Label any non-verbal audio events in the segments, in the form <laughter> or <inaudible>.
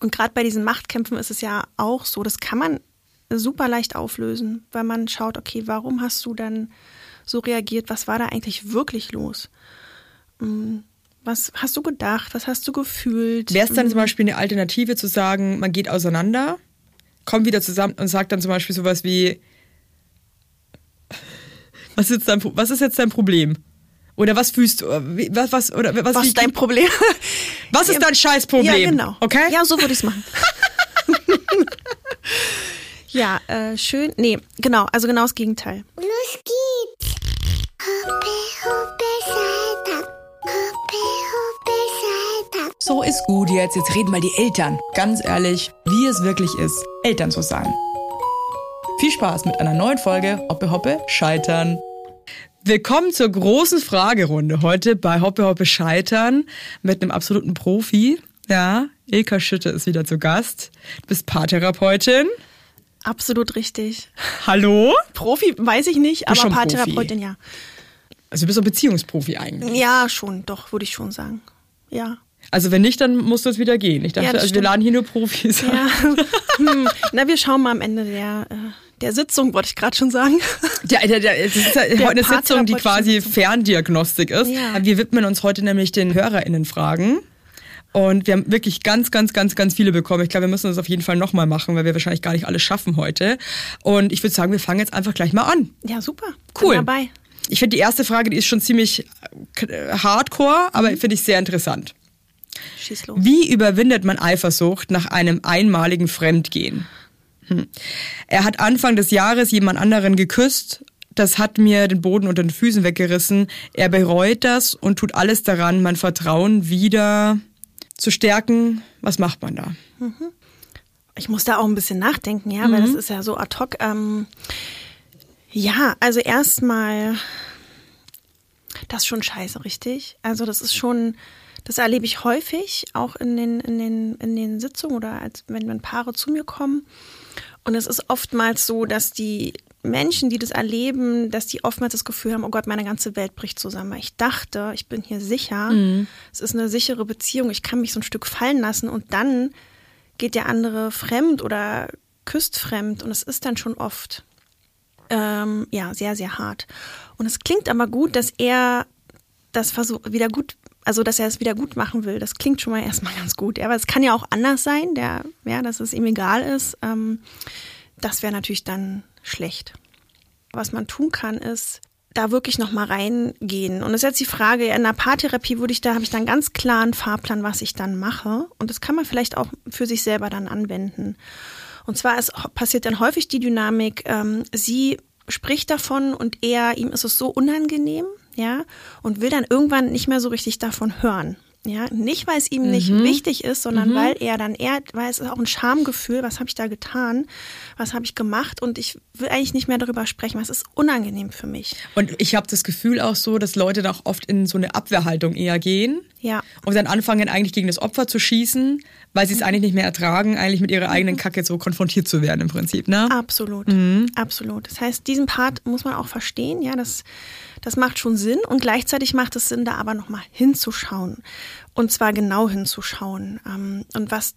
Und gerade bei diesen Machtkämpfen ist es ja auch so, das kann man super leicht auflösen, weil man schaut, okay, warum hast du dann so reagiert? Was war da eigentlich wirklich los? Mm, was hast du gedacht? Was hast du gefühlt? Wäre es dann Mm, zum Beispiel eine Alternative zu sagen, man geht auseinander, kommt wieder zusammen und sagt dann zum Beispiel sowas wie, <laughs> was ist dein, was ist jetzt dein Problem? Oder was fühlst du? Was, was, oder was, <laughs> Was ist dein Problem? was ist dein Scheißproblem? Ja, genau. Okay? Ja, so würde ich es machen. <laughs> ja, äh, schön. Nee, genau, also genau das Gegenteil. Los geht's. Hoppe, hoppe, Saltag. Hoppe, hoppe, Saltag. So ist gut jetzt. Jetzt reden mal die Eltern. Ganz ehrlich, wie es wirklich ist, Eltern zu sein. Viel Spaß mit einer neuen Folge Hoppe Hoppe Scheitern. Willkommen zur großen Fragerunde heute bei Hoppe Hoppe Scheitern mit einem absoluten Profi. Ja, Ilka Schütte ist wieder zu Gast. Du bist Paartherapeutin. Absolut richtig. Hallo? Profi weiß ich nicht, aber Paartherapeutin ja. Also du bist ein Beziehungsprofi eigentlich. Ja, schon, doch, würde ich schon sagen. Ja. Also wenn nicht, dann musst du jetzt wieder gehen. Ich dachte, Ja, also wir laden hier nur Profis. Ja. <laughs> hm. Na, wir schauen mal am Ende der, äh, der Sitzung, wollte ich gerade schon sagen. Der, der, der, es ist ja heute eine Sitzung, die quasi. Ferndiagnostik ist. Ja. Wir widmen uns heute nämlich den HörerInnen-Fragen. Und wir haben wirklich ganz, ganz, ganz, ganz viele bekommen. Ich glaube, wir müssen das auf jeden Fall nochmal machen, weil wir wahrscheinlich gar nicht alles schaffen heute. Und ich würde sagen, wir fangen jetzt einfach gleich mal an. Ja, super. Cool. Bin dabei. Ich finde die erste Frage, die ist schon ziemlich äh, hardcore, aber finde ich sehr interessant. Schieß los. Wie überwindet man Eifersucht nach einem einmaligen Fremdgehen? Hm. Er hat Anfang des Jahres jemand anderen geküsst. Das hat mir den Boden unter den Füßen weggerissen. Er bereut das und tut alles daran, mein Vertrauen wieder zu stärken. Was macht man da? Ich muss da auch ein bisschen nachdenken, ja, weil das ist ja so ad hoc. Ähm, ja, also erstmal, das ist schon scheiße, richtig? Also das ist schon, das erlebe ich häufig, auch in den, in den, in den Sitzungen oder als wenn, wenn Paare zu mir kommen. Und es ist oftmals so, dass die Menschen, die das erleben, dass die oftmals das Gefühl haben, oh Gott, meine ganze Welt bricht zusammen. Ich dachte, ich bin hier sicher, es ist eine sichere Beziehung, ich kann mich so ein Stück fallen lassen und dann geht der andere fremd oder küsst fremd. Und es ist dann schon oft ähm, ja sehr sehr hart. Und es klingt aber gut, dass er das versucht wieder gut, also dass er es wieder gut machen will. Das klingt schon mal erstmal ganz gut. Ja, aber es kann ja auch anders sein, der ja, dass es ihm egal ist. Ähm, das wäre natürlich dann schlecht. Was man tun kann, ist da wirklich noch mal reingehen. Und das ist jetzt die Frage, in der Paartherapie würde ich da, habe ich dann ganz klaren Fahrplan, was ich dann mache. Und das kann man vielleicht auch für sich selber dann anwenden. Und zwar ist, passiert dann häufig die Dynamik, ähm, sie spricht davon und er, ihm ist es so unangenehm, ja, und will dann irgendwann nicht mehr so richtig davon hören. Ja, nicht weil es ihm nicht wichtig ist, sondern weil er dann eher, weil es ist auch ein Schamgefühl, was habe ich da getan, was habe ich gemacht und ich will eigentlich nicht mehr darüber sprechen, weil es ist unangenehm für mich. Und ich habe das Gefühl auch so, dass Leute da auch oft in so eine Abwehrhaltung eher gehen. Ja. Und dann anfangen eigentlich gegen das Opfer zu schießen, weil sie es eigentlich nicht mehr ertragen, eigentlich mit ihrer eigenen Kacke so konfrontiert zu werden im Prinzip, ne? Absolut, absolut. Das heißt, diesen Part muss man auch verstehen, ja, das, das macht schon Sinn und gleichzeitig macht es Sinn, da aber nochmal hinzuschauen und zwar genau hinzuschauen ähm, und was,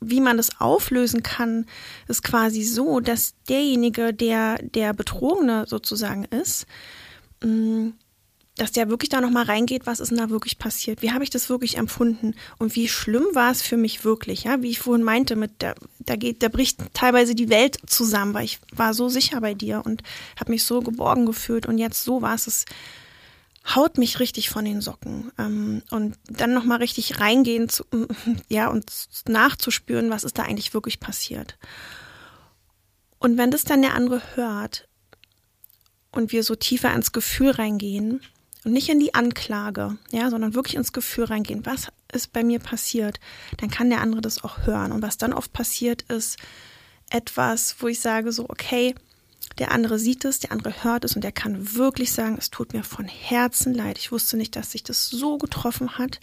wie man das auflösen kann, ist quasi so, dass derjenige, der der Betrogene sozusagen ist, mh, dass der wirklich da nochmal reingeht, was ist denn da wirklich passiert? Wie habe ich das wirklich empfunden? Und wie schlimm war es für mich wirklich? Ja, wie ich vorhin meinte, mit der, da geht, da bricht teilweise die Welt zusammen, weil ich war so sicher bei dir und habe mich so geborgen gefühlt und jetzt so war es haut mich richtig von den Socken. Ähm, und dann nochmal richtig reingehen zu, <laughs> ja, und nachzuspüren, was ist da eigentlich wirklich passiert. Und wenn das dann der andere hört und wir so tiefer ins Gefühl reingehen und nicht in die Anklage, ja, sondern wirklich ins Gefühl reingehen, was ist bei mir passiert, dann kann der andere das auch hören. Und was dann oft passiert ist, etwas, wo ich sage so, okay, der andere sieht es, der andere hört es und der kann wirklich sagen, es tut mir von Herzen leid. Ich wusste nicht, dass sich das so getroffen hat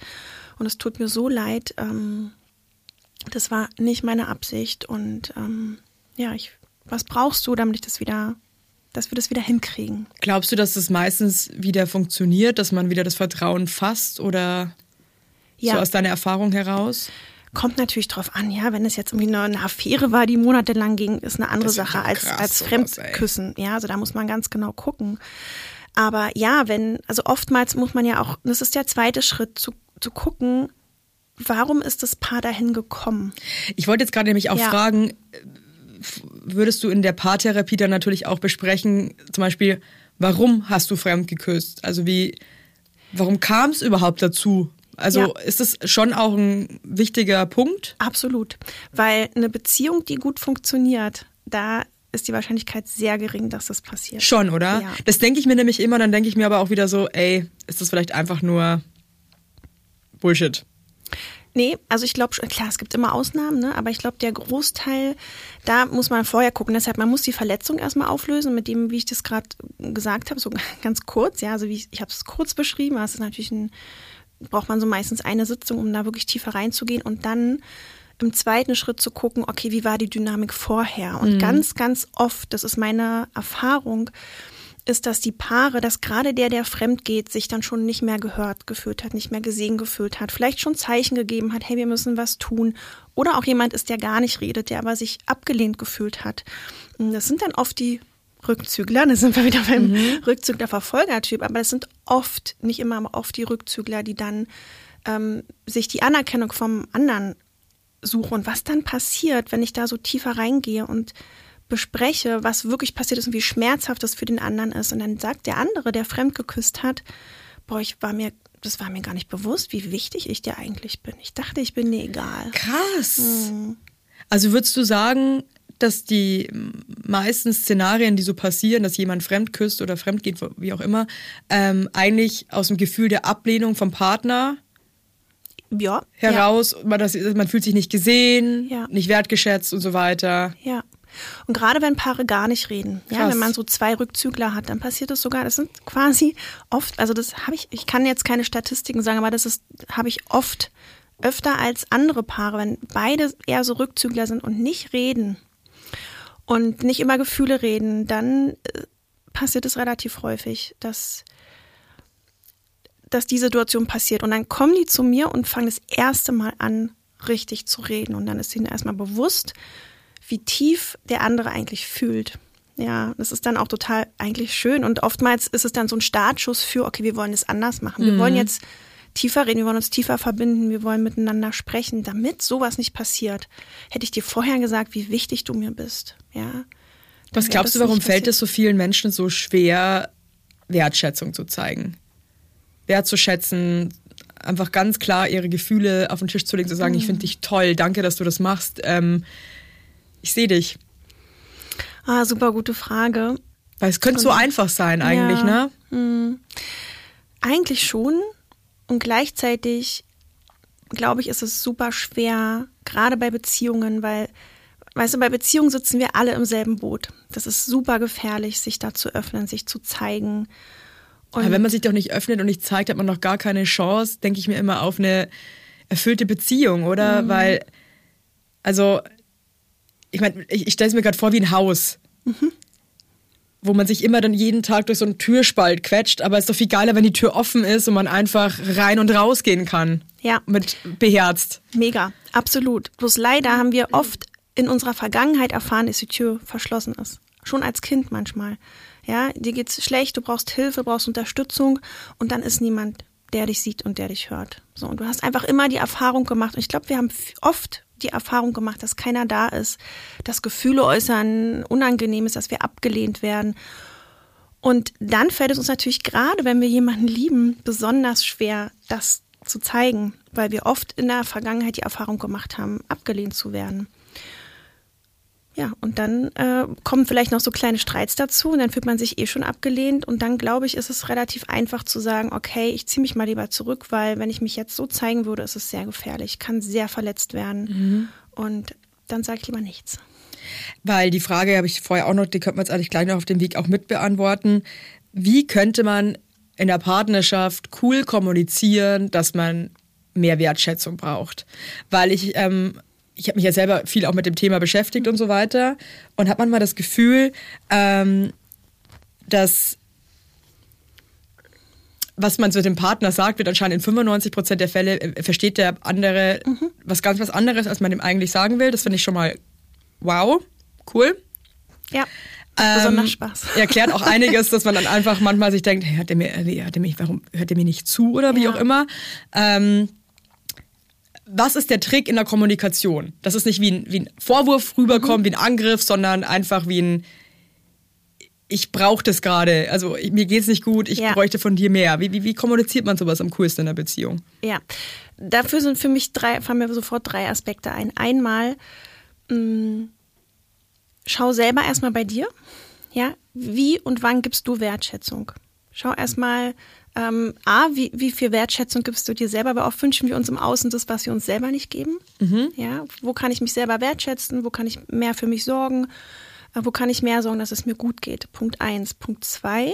und es tut mir so leid. Ähm, das war nicht meine Absicht und ähm, ja, ich, was brauchst du, damit ich das wieder, dass wir das wieder hinkriegen? Glaubst du, dass das meistens wieder funktioniert, dass man wieder das Vertrauen fasst oder so Ja. aus deiner Erfahrung heraus? Kommt natürlich drauf an, ja, wenn es jetzt irgendwie eine, eine Affäre war, die monatelang ging, ist eine andere ist ja Sache als, krass, als sowas, Fremdküssen. Ja, also da muss man ganz genau gucken. Aber ja, wenn, also oftmals muss man ja auch, das ist der zweite Schritt, zu, zu gucken, warum ist das Paar dahin gekommen? Ich wollte jetzt gerade nämlich auch Ja. fragen, äh, würdest du in der Paartherapie dann natürlich auch besprechen, zum Beispiel, warum hast du fremd geküsst? Also wie, warum kam es überhaupt dazu? Also Ja. ist das schon auch ein wichtiger Punkt? Absolut. Weil eine Beziehung, die gut funktioniert, da ist die Wahrscheinlichkeit sehr gering, dass das passiert. Schon, oder? Ja. Das denke ich mir nämlich immer, dann denke ich mir aber auch wieder so, ey, ist das vielleicht einfach nur Bullshit? Nee, also ich glaube, klar, es gibt immer Ausnahmen, ne? aber ich glaube, der Großteil, da muss man vorher gucken. Deshalb, man muss die Verletzung erstmal auflösen, mit dem, wie ich das gerade gesagt habe, so <laughs> ganz kurz. Ja, also wie ich, ich habe es kurz beschrieben, aber es ist natürlich ein, braucht man so meistens eine Sitzung, um da wirklich tiefer reinzugehen und dann im zweiten Schritt zu gucken, okay, wie war die Dynamik vorher? Und ganz, ganz oft, das ist meine Erfahrung, ist, dass die Paare, dass gerade der, der fremd geht, sich dann schon nicht mehr gehört gefühlt hat, nicht mehr gesehen gefühlt hat, vielleicht schon Zeichen gegeben hat, hey, wir müssen was tun. Oder auch jemand ist, der gar nicht redet, der aber sich abgelehnt gefühlt hat. Und Das sind dann oft die Rückzügler, da sind wir wieder beim Rückzügler-Verfolgertyp, aber das sind oft, nicht immer, aber oft die Rückzügler, die dann ähm, sich die Anerkennung vom anderen suche und was dann passiert, wenn ich da so tiefer reingehe und bespreche, was wirklich passiert ist und wie schmerzhaft das für den anderen ist. Und dann sagt der andere, der fremd geküsst hat, boah, ich war mir, das war mir gar nicht bewusst, wie wichtig ich dir eigentlich bin. Ich dachte, ich bin dir egal. Krass. Also würdest du sagen, dass die meisten Szenarien, die so passieren, dass jemand fremd küsst oder fremd geht, wie auch immer, ähm, eigentlich aus dem Gefühl der Ablehnung vom Partner Ja. heraus, man, das, man fühlt sich nicht gesehen, Ja. nicht wertgeschätzt und so weiter. Ja. ja. Und gerade wenn Paare gar nicht reden, ja, wenn man so zwei Rückzügler hat, dann passiert das sogar, das sind quasi oft, also das habe ich, ich kann jetzt keine Statistiken sagen, aber das ist, habe ich oft öfter als andere Paare, wenn beide eher so Rückzügler sind und nicht reden und nicht über Gefühle reden, dann äh, passiert es relativ häufig, dass dass die Situation passiert. Und dann kommen die zu mir und fangen das erste Mal an, richtig zu reden. Und dann ist ihnen erstmal bewusst, wie tief der andere eigentlich fühlt. Ja, das ist dann auch total eigentlich schön. Und oftmals ist es dann so ein Startschuss für, okay, wir wollen es anders machen. Wir wollen jetzt tiefer reden, wir wollen uns tiefer verbinden, wir wollen miteinander sprechen, damit sowas nicht passiert. Hätte ich dir vorher gesagt, wie wichtig du mir bist. Ja. Was glaubst du, warum fällt es so vielen Menschen so schwer, Wertschätzung zu zeigen? Wertzuschätzen, einfach ganz klar ihre Gefühle auf den Tisch zu legen, zu sagen, ich Mhm. finde dich toll, danke, dass du das machst. Ähm, ich sehe dich. Ah, super gute Frage. Weil es könnte so einfach sein eigentlich, Ja. ne? Eigentlich schon. Und gleichzeitig, glaube ich, ist es super schwer, gerade bei Beziehungen, weil, weißt du, bei Beziehungen sitzen wir alle im selben Boot. Das ist super gefährlich, sich da zu öffnen, sich zu zeigen. Und Aber wenn man sich doch nicht öffnet und nicht zeigt, hat man doch gar keine Chance, denke ich mir immer, auf eine erfüllte Beziehung, oder? Weil, also, ich meine, ich, ich stelle es mir gerade vor wie ein Haus. Wo man sich immer dann jeden Tag durch so einen Türspalt quetscht, aber es ist doch viel geiler, wenn die Tür offen ist und man einfach rein und rausgehen kann. Ja. Mit beherzt. Mega, absolut. Bloß leider haben wir oft in unserer Vergangenheit erfahren, dass die Tür verschlossen ist. Schon als Kind manchmal. Ja, dir geht's schlecht, du brauchst Hilfe, brauchst Unterstützung und dann ist niemand, der dich sieht und der dich hört. So, und du hast einfach immer die Erfahrung gemacht. Und ich glaube, wir haben oft die Erfahrung gemacht, dass keiner da ist, dass Gefühle äußern unangenehm ist, dass wir abgelehnt werden. Und dann fällt es uns natürlich gerade, wenn wir jemanden lieben, besonders schwer, das zu zeigen, weil wir oft in der Vergangenheit die Erfahrung gemacht haben, abgelehnt zu werden. Ja, und dann äh, kommen vielleicht noch so kleine Streits dazu und dann fühlt man sich eh schon abgelehnt und dann glaube ich, ist es relativ einfach zu sagen, okay, ich ziehe mich mal lieber zurück, weil wenn ich mich jetzt so zeigen würde, ist es sehr gefährlich, kann sehr verletzt werden und dann sage ich lieber nichts. Weil die Frage habe ich vorher auch noch, die könnte man jetzt eigentlich gleich noch auf dem Weg auch mit beantworten. Wie könnte man in der Partnerschaft cool kommunizieren, dass man mehr Wertschätzung braucht? Weil ich, ähm, ich habe mich ja selber viel auch mit dem Thema beschäftigt und so weiter und habe manchmal das Gefühl, ähm, dass was man zu dem Partner sagt, wird anscheinend in 95 Prozent der Fälle äh, versteht der andere was ganz was anderes, als man dem eigentlich sagen will. Das finde ich schon mal wow, cool. Ja. Ähm, Besonders Spaß. <laughs> Erklärt auch einiges, dass man dann einfach manchmal sich denkt, hey, hat der mir, äh, hat der mich, warum hört er mir nicht zu oder wie Ja. auch immer. Ähm, was ist der Trick in der Kommunikation? Dass es nicht wie ein, wie ein Vorwurf rüberkommt, wie ein Angriff, sondern einfach wie ein ich brauche das gerade, also ich, mir geht's nicht gut, ich Ja. bräuchte von dir mehr. Wie, wie, wie kommuniziert man sowas am coolsten in einer Beziehung? Ja, dafür sind für mich drei, fallen mir sofort drei Aspekte ein. Einmal, mh, schau selber erstmal bei dir. Ja, wie und wann gibst du Wertschätzung? Schau erstmal, ähm, A, wie, wie viel Wertschätzung gibst du dir selber? Weil oft wünschen wir uns im Außen das, was wir uns selber nicht geben. Ja, wo kann ich mich selber wertschätzen? Wo kann ich mehr für mich sorgen? Äh, Wo kann ich mehr sorgen, dass es mir gut geht? Punkt eins. Punkt zwei,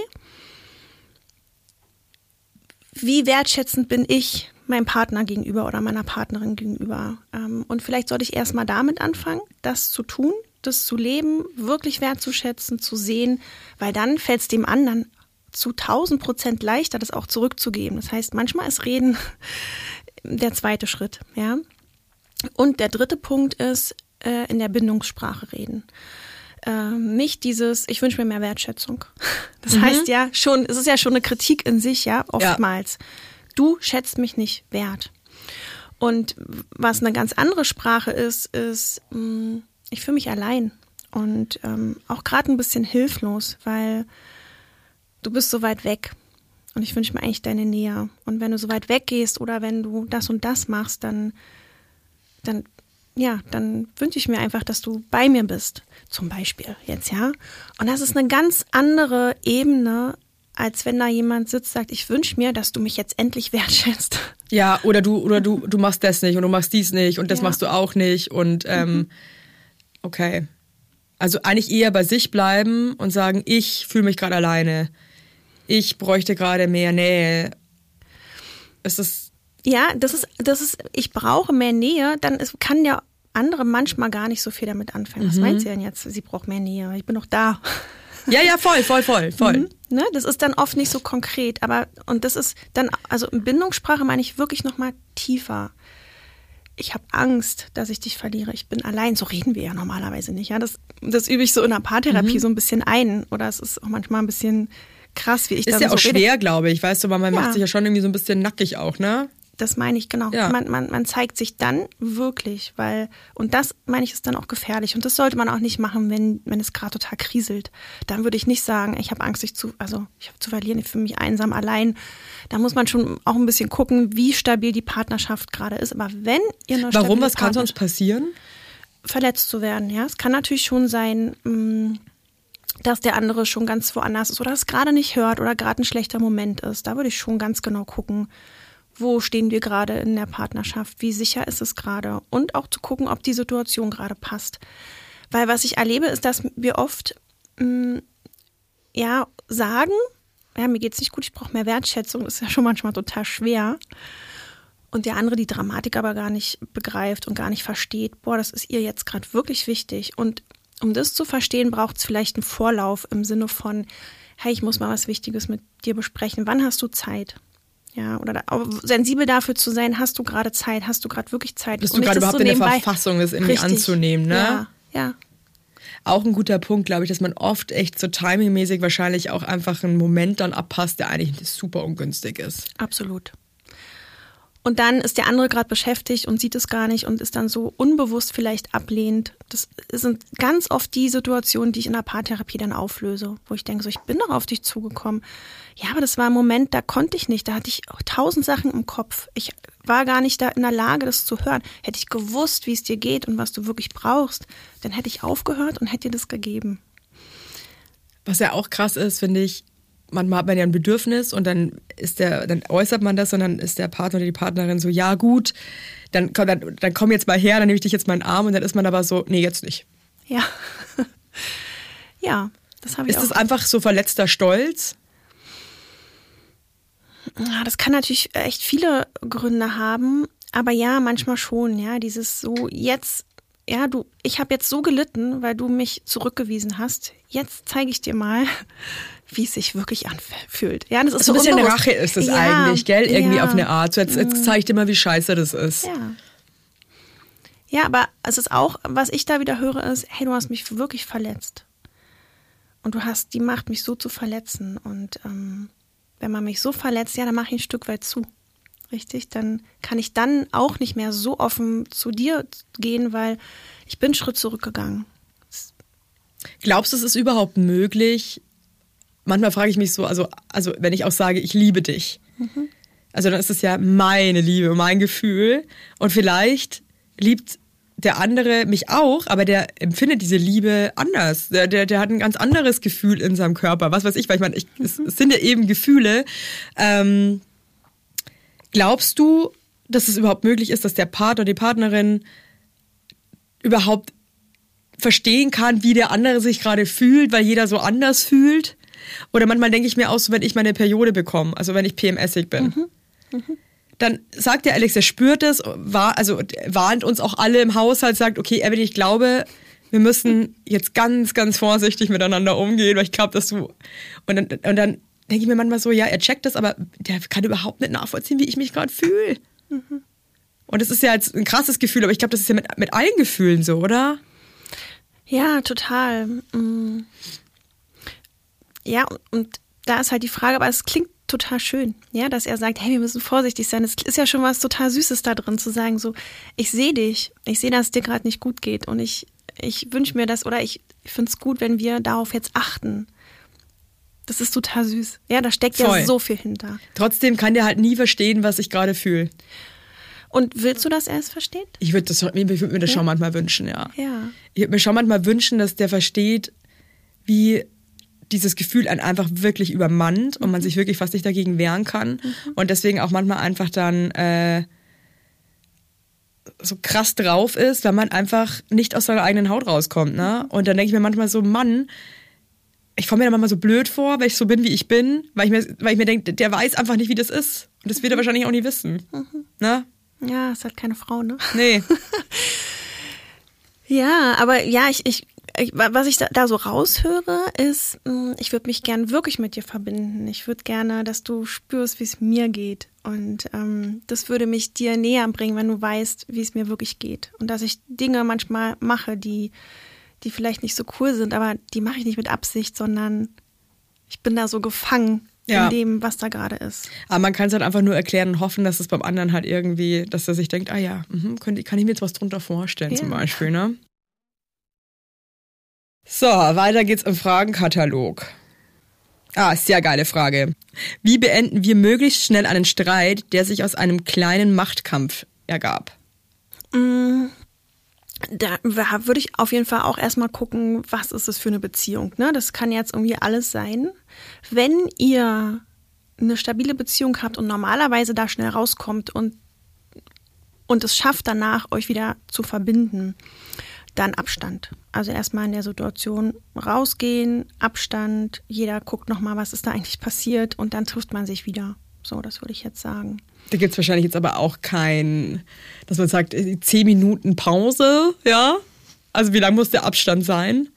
wie wertschätzend bin ich meinem Partner gegenüber oder meiner Partnerin gegenüber. Ähm, und vielleicht sollte ich erstmal damit anfangen, das zu tun, das zu leben, wirklich wertzuschätzen, zu sehen, weil dann fällt es dem anderen zu 1000 Prozent leichter, das auch zurückzugeben. Das heißt, manchmal ist Reden <laughs> der zweite Schritt, ja. Und der dritte Punkt ist, äh, in der Bindungssprache reden. Ähm, nicht dieses, ich wünsche mir mehr Wertschätzung. <laughs> Das heißt ja schon, es ist ja schon eine Kritik in sich, ja, oftmals. Du schätzt mich nicht wert. Und was eine ganz andere Sprache ist, ist, mh, ich fühle mich allein und ähm, auch gerade ein bisschen hilflos, weil du bist so weit weg und ich wünsche mir eigentlich deine Nähe. Und wenn du so weit weggehst oder wenn du das und das machst, dann, dann, ja, dann wünsche ich mir einfach, dass du bei mir bist, zum Beispiel jetzt, ja. Und das ist eine ganz andere Ebene, als wenn da jemand sitzt, sagt, ich wünsche mir, dass du mich jetzt endlich <laughs> wertschätzt. Ja, oder du, oder du, du machst das nicht und du machst dies nicht und das Ja. Mhm. machst du auch nicht und ähm, okay. Also eigentlich eher bei sich bleiben und sagen, ich fühle mich gerade alleine. Ich bräuchte gerade mehr Nähe. Es ist, Ja, das ist, das ist, ich brauche mehr Nähe, dann ist, kann der andere manchmal gar nicht so viel damit anfangen. Was meint sie denn jetzt? Sie braucht mehr Nähe. Ich bin doch da. ja, ja, voll, voll, voll, voll. Mhm. Ne? Das ist dann oft nicht so konkret, aber und das ist dann, also in Bindungssprache meine ich wirklich nochmal tiefer. Ich habe Angst, dass ich dich verliere. Ich bin allein. So reden wir ja normalerweise nicht. Ja, das, das übe ich so in der Paartherapie Mhm. so ein bisschen ein. Oder es ist auch manchmal ein bisschen krass, wie ich Ist dann ja so auch schwer, glaube ich. Weißt du, weil man Ja. macht sich ja schon irgendwie so ein bisschen nackig auch, ne? Das meine ich, genau. Ja. Man, man, man zeigt sich dann wirklich, weil, und das meine ich ist dann auch gefährlich. Und das sollte man auch nicht machen, wenn, wenn es gerade total kriselt. Dann würde ich nicht sagen, ich habe Angst, dich zu, also ich habe zu verlieren, ich fühle mich einsam allein. Da muss man schon auch ein bisschen gucken, wie stabil die Partnerschaft gerade ist. Aber wenn ihr eine Warum? Was kann sonst passieren? verletzt zu werden. Ja, es kann natürlich schon sein, mh, dass der andere schon ganz woanders ist oder es gerade nicht hört oder gerade ein schlechter Moment ist. Da würde ich schon ganz genau gucken, wo stehen wir gerade in der Partnerschaft, wie sicher ist es gerade und auch zu gucken, ob die Situation gerade passt. Weil was ich erlebe, ist, dass wir oft mh, ja sagen, ja, mir geht's nicht gut, ich brauche mehr Wertschätzung, das ist ja schon manchmal total schwer und der andere die Dramatik aber gar nicht begreift und gar nicht versteht, boah, das ist ihr jetzt gerade wirklich wichtig. Und um das zu verstehen, braucht es vielleicht einen Vorlauf im Sinne von, hey, ich muss mal was Wichtiges mit dir besprechen. Wann hast du Zeit? Ja, oder da, sensibel dafür zu sein, hast du gerade Zeit, hast du gerade wirklich Zeit? Bist du gerade überhaupt in der Verfassung, das irgendwie Richtig. anzunehmen, ne? Ja, ja. Auch ein guter Punkt, glaube ich, dass man oft echt so timingmäßig wahrscheinlich auch einfach einen Moment dann abpasst, der eigentlich super ungünstig ist. Absolut. Und dann ist der andere gerade beschäftigt und sieht es gar nicht und ist dann so unbewusst vielleicht ablehnt. Das sind ganz oft die Situationen, die ich in der Paartherapie dann auflöse, wo ich denke, so, ich bin doch auf dich zugekommen. Ja, aber das war ein Moment, da konnte ich nicht. Da hatte ich tausend Sachen im Kopf. Ich war gar nicht da in der Lage, das zu hören. Hätte ich gewusst, wie es dir geht und was du wirklich brauchst, dann hätte ich aufgehört und hätte dir das gegeben. Was ja auch krass ist, finde ich, manchmal hat man ja ein Bedürfnis und dann ist der, dann äußert man das und dann ist der Partner oder die Partnerin so, ja gut, dann komm, dann, dann komm jetzt mal her, dann nehme ich dich jetzt mal in den Arm und dann ist man aber so, nee, jetzt nicht. Ja. <laughs> ja, das habe ich Ist auch. das einfach so verletzter Stolz? Ja, das kann natürlich echt viele Gründe haben, aber ja, manchmal schon, ja, dieses so jetzt ja, du, ich habe jetzt so gelitten, weil du mich zurückgewiesen hast. Jetzt zeige ich dir mal, wie es sich wirklich anfühlt. Ja, das ist So ein bisschen unbewusst. Rache ist es Ja, eigentlich, gell? Irgendwie ja. auf eine Art. So, jetzt, jetzt zeig ich dir mal, wie scheiße das ist. Ja. Ja, aber es ist auch, was ich da wieder höre, ist, hey, du hast mich wirklich verletzt. Und du hast die Macht, mich so zu verletzen. Und ähm, wenn man mich so verletzt, ja, dann mache ich ein Stück weit zu. Richtig? Dann kann ich dann auch nicht mehr so offen zu dir gehen, weil ich bin einen Schritt zurückgegangen. Glaubst du, es ist überhaupt möglich? Manchmal frage ich mich so, also, also wenn ich auch sage, ich liebe dich. Also dann ist es ja meine Liebe, mein Gefühl. Und vielleicht liebt der andere mich auch, aber der empfindet diese Liebe anders. Der, der, der hat ein ganz anderes Gefühl in seinem Körper. Was weiß ich, weil ich meine, ich, es, es sind ja eben Gefühle. Ähm, glaubst du, dass es überhaupt möglich ist, dass der Partner, die Partnerin überhaupt verstehen kann, wie der andere sich gerade fühlt, weil jeder so anders fühlt. Oder manchmal denke ich mir auch so, wenn ich meine Periode bekomme, also wenn ich PMSig bin. Dann sagt der Alex, er spürt es, war, also warnt uns auch alle im Haushalt, sagt, okay, Evelyn, ich glaube, wir müssen jetzt ganz, ganz vorsichtig miteinander umgehen, weil ich glaube, dass du. Und dann, und dann denke ich mir manchmal so, ja, er checkt das, aber der kann überhaupt nicht nachvollziehen, wie ich mich gerade fühle. Und das ist ja jetzt ein krasses Gefühl, aber ich glaube, das ist ja mit, mit allen Gefühlen so, oder? Ja, total. Mm. Ja, und da ist halt die Frage, aber es klingt total schön, ja, dass er sagt, hey, wir müssen vorsichtig sein. Es ist ja schon was total Süßes da drin zu sagen, so, ich sehe dich, ich sehe, dass es dir gerade nicht gut geht und ich, ich wünsche mir das oder ich finde es gut, wenn wir darauf jetzt achten. Das ist total süß. Ja, da steckt Voll. ja so viel hinter. Trotzdem kann der halt nie verstehen, was ich gerade fühle. Und willst du, dass er es versteht? Ich würde würd mir das schon manchmal wünschen, ja. Ja. Ich würde mir schon manchmal wünschen, dass der versteht, wie dieses Gefühl einen einfach wirklich übermannt und man sich wirklich fast nicht dagegen wehren kann. Und deswegen auch manchmal einfach dann äh, so krass drauf ist, weil man einfach nicht aus seiner eigenen Haut rauskommt. Ne? Und dann denke ich mir manchmal so, Mann, ich komme mir dann manchmal so blöd vor, weil ich so bin, wie ich bin, weil ich mir, weil ich mir denke, der weiß einfach nicht, wie das ist. Und das wird er wahrscheinlich auch nie wissen. Ne? Ja, ist halt keine Frau, ne? Nee. <laughs> Ja, aber ja, ich, ich, ich was ich da, da so raushöre, ist, mh, ich würde mich gern wirklich mit dir verbinden. Ich würde gerne, dass du spürst, wie es mir geht. Und ähm, das würde mich dir näher bringen, wenn du weißt, wie es mir wirklich geht. Und dass ich Dinge manchmal mache, die, die vielleicht nicht so cool sind, aber die mache ich nicht mit Absicht, sondern ich bin da so gefangen Ja. in dem, was da gerade ist. Aber man kann es halt einfach nur erklären und hoffen, dass es beim anderen halt irgendwie, dass er sich denkt, ah ja, könnte, kann ich mir jetzt was drunter vorstellen Ja. zum Beispiel, ne? So, weiter geht's im Fragenkatalog. Ah, sehr geile Frage. Wie beenden wir möglichst schnell einen Streit, der sich aus einem kleinen Machtkampf ergab? Da würde ich auf jeden Fall auch erstmal gucken, was ist es für eine Beziehung. Ne? Das kann jetzt irgendwie alles sein. Wenn ihr eine stabile Beziehung habt und normalerweise da schnell rauskommt und, und es schafft danach, euch wieder zu verbinden, dann Abstand. Also erstmal in der Situation rausgehen, Abstand, jeder guckt nochmal, was ist da eigentlich passiert und dann trifft man sich wieder. So, das würde ich jetzt sagen. Da gibt's wahrscheinlich jetzt aber auch kein, dass man sagt, äh, zehn Minuten Pause, ja? Also wie lang muss der Abstand sein?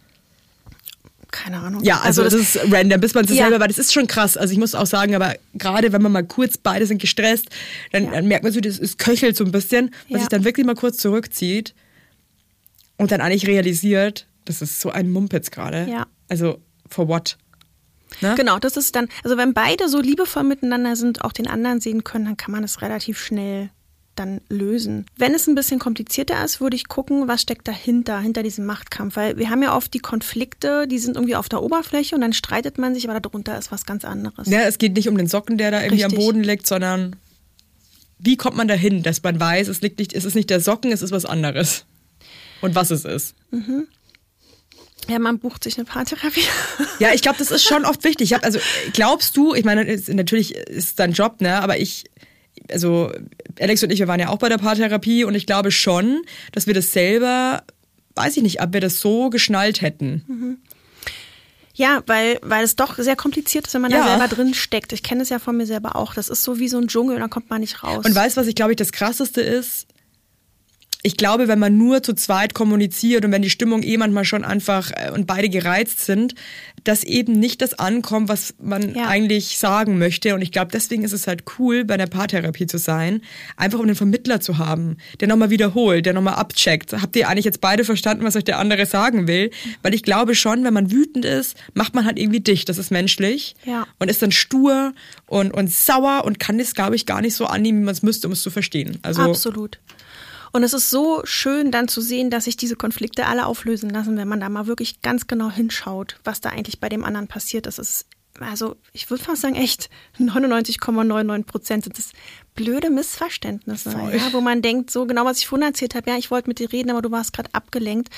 Keine Ahnung. Ja, also, das, ist random, bis man es Ja. selber, weil das ist schon krass. Also ich muss auch sagen, aber gerade wenn man mal kurz, beide sind gestresst, dann, Ja. dann merkt man so, das es köchelt so ein bisschen, was Ja. sich dann wirklich mal kurz zurückzieht und dann eigentlich realisiert, das ist so ein Mumpitz gerade. Ja. Also, for what? Ne? Genau, das ist dann, also wenn beide so liebevoll miteinander sind, auch den anderen sehen können, dann kann man es relativ schnell dann lösen. Wenn es ein bisschen komplizierter ist, würde ich gucken, was steckt dahinter, hinter diesem Machtkampf. Weil wir haben ja oft die Konflikte, die sind irgendwie auf der Oberfläche und dann streitet man sich, aber darunter ist was ganz anderes. Ja, es geht nicht um den Socken, der da irgendwie am Richtig. Boden liegt, sondern wie kommt man dahin, dass man weiß, es liegt nicht, es ist nicht der Socken, es ist was anderes. Und was es ist. Ja, man bucht sich eine Paartherapie. <laughs> Ja, ich glaube, das ist schon oft wichtig. Ich hab, also glaubst du, ich meine, es- natürlich ist es dein Job, ne? Aber ich, also Alex und ich, wir waren ja auch bei der Paartherapie und ich glaube schon, dass wir das selber, weiß ich nicht, ob wir das so geschnallt hätten. Ja, weil, weil es doch sehr kompliziert ist, wenn man Ja. da selber drin steckt. Ich kenne es ja von mir selber auch. Das ist so wie so ein Dschungel und da kommt man nicht raus. Und weißt du, was ich glaube ich das krasseste ist? Ich glaube, wenn man nur zu zweit kommuniziert und wenn die Stimmung eh manchmal schon einfach äh, und beide gereizt sind, dass eben nicht das ankommt, was man Ja. eigentlich sagen möchte. Und ich glaube, deswegen ist es halt cool, bei einer Paartherapie zu sein, einfach um den Vermittler zu haben, der nochmal wiederholt, der nochmal abcheckt. Habt ihr eigentlich jetzt beide verstanden, was euch der andere sagen will? Weil ich glaube schon, wenn man wütend ist, macht man halt irgendwie dicht. Das ist menschlich. Ja. Und ist dann stur und, und sauer und kann das, glaube ich, gar nicht so annehmen, wie man es müsste, um es zu verstehen. Also, Absolut. Und es ist so schön dann zu sehen, dass sich diese Konflikte alle auflösen lassen, wenn man da mal wirklich ganz genau hinschaut, was da eigentlich bei dem anderen passiert. Das ist, also ich würde fast sagen, echt 99,99 Prozent sind das blöde Missverständnisse, ja, wo man denkt, so genau, was ich vorhin erzählt habe, ja, ich wollte mit dir reden, aber du warst gerade abgelenkt.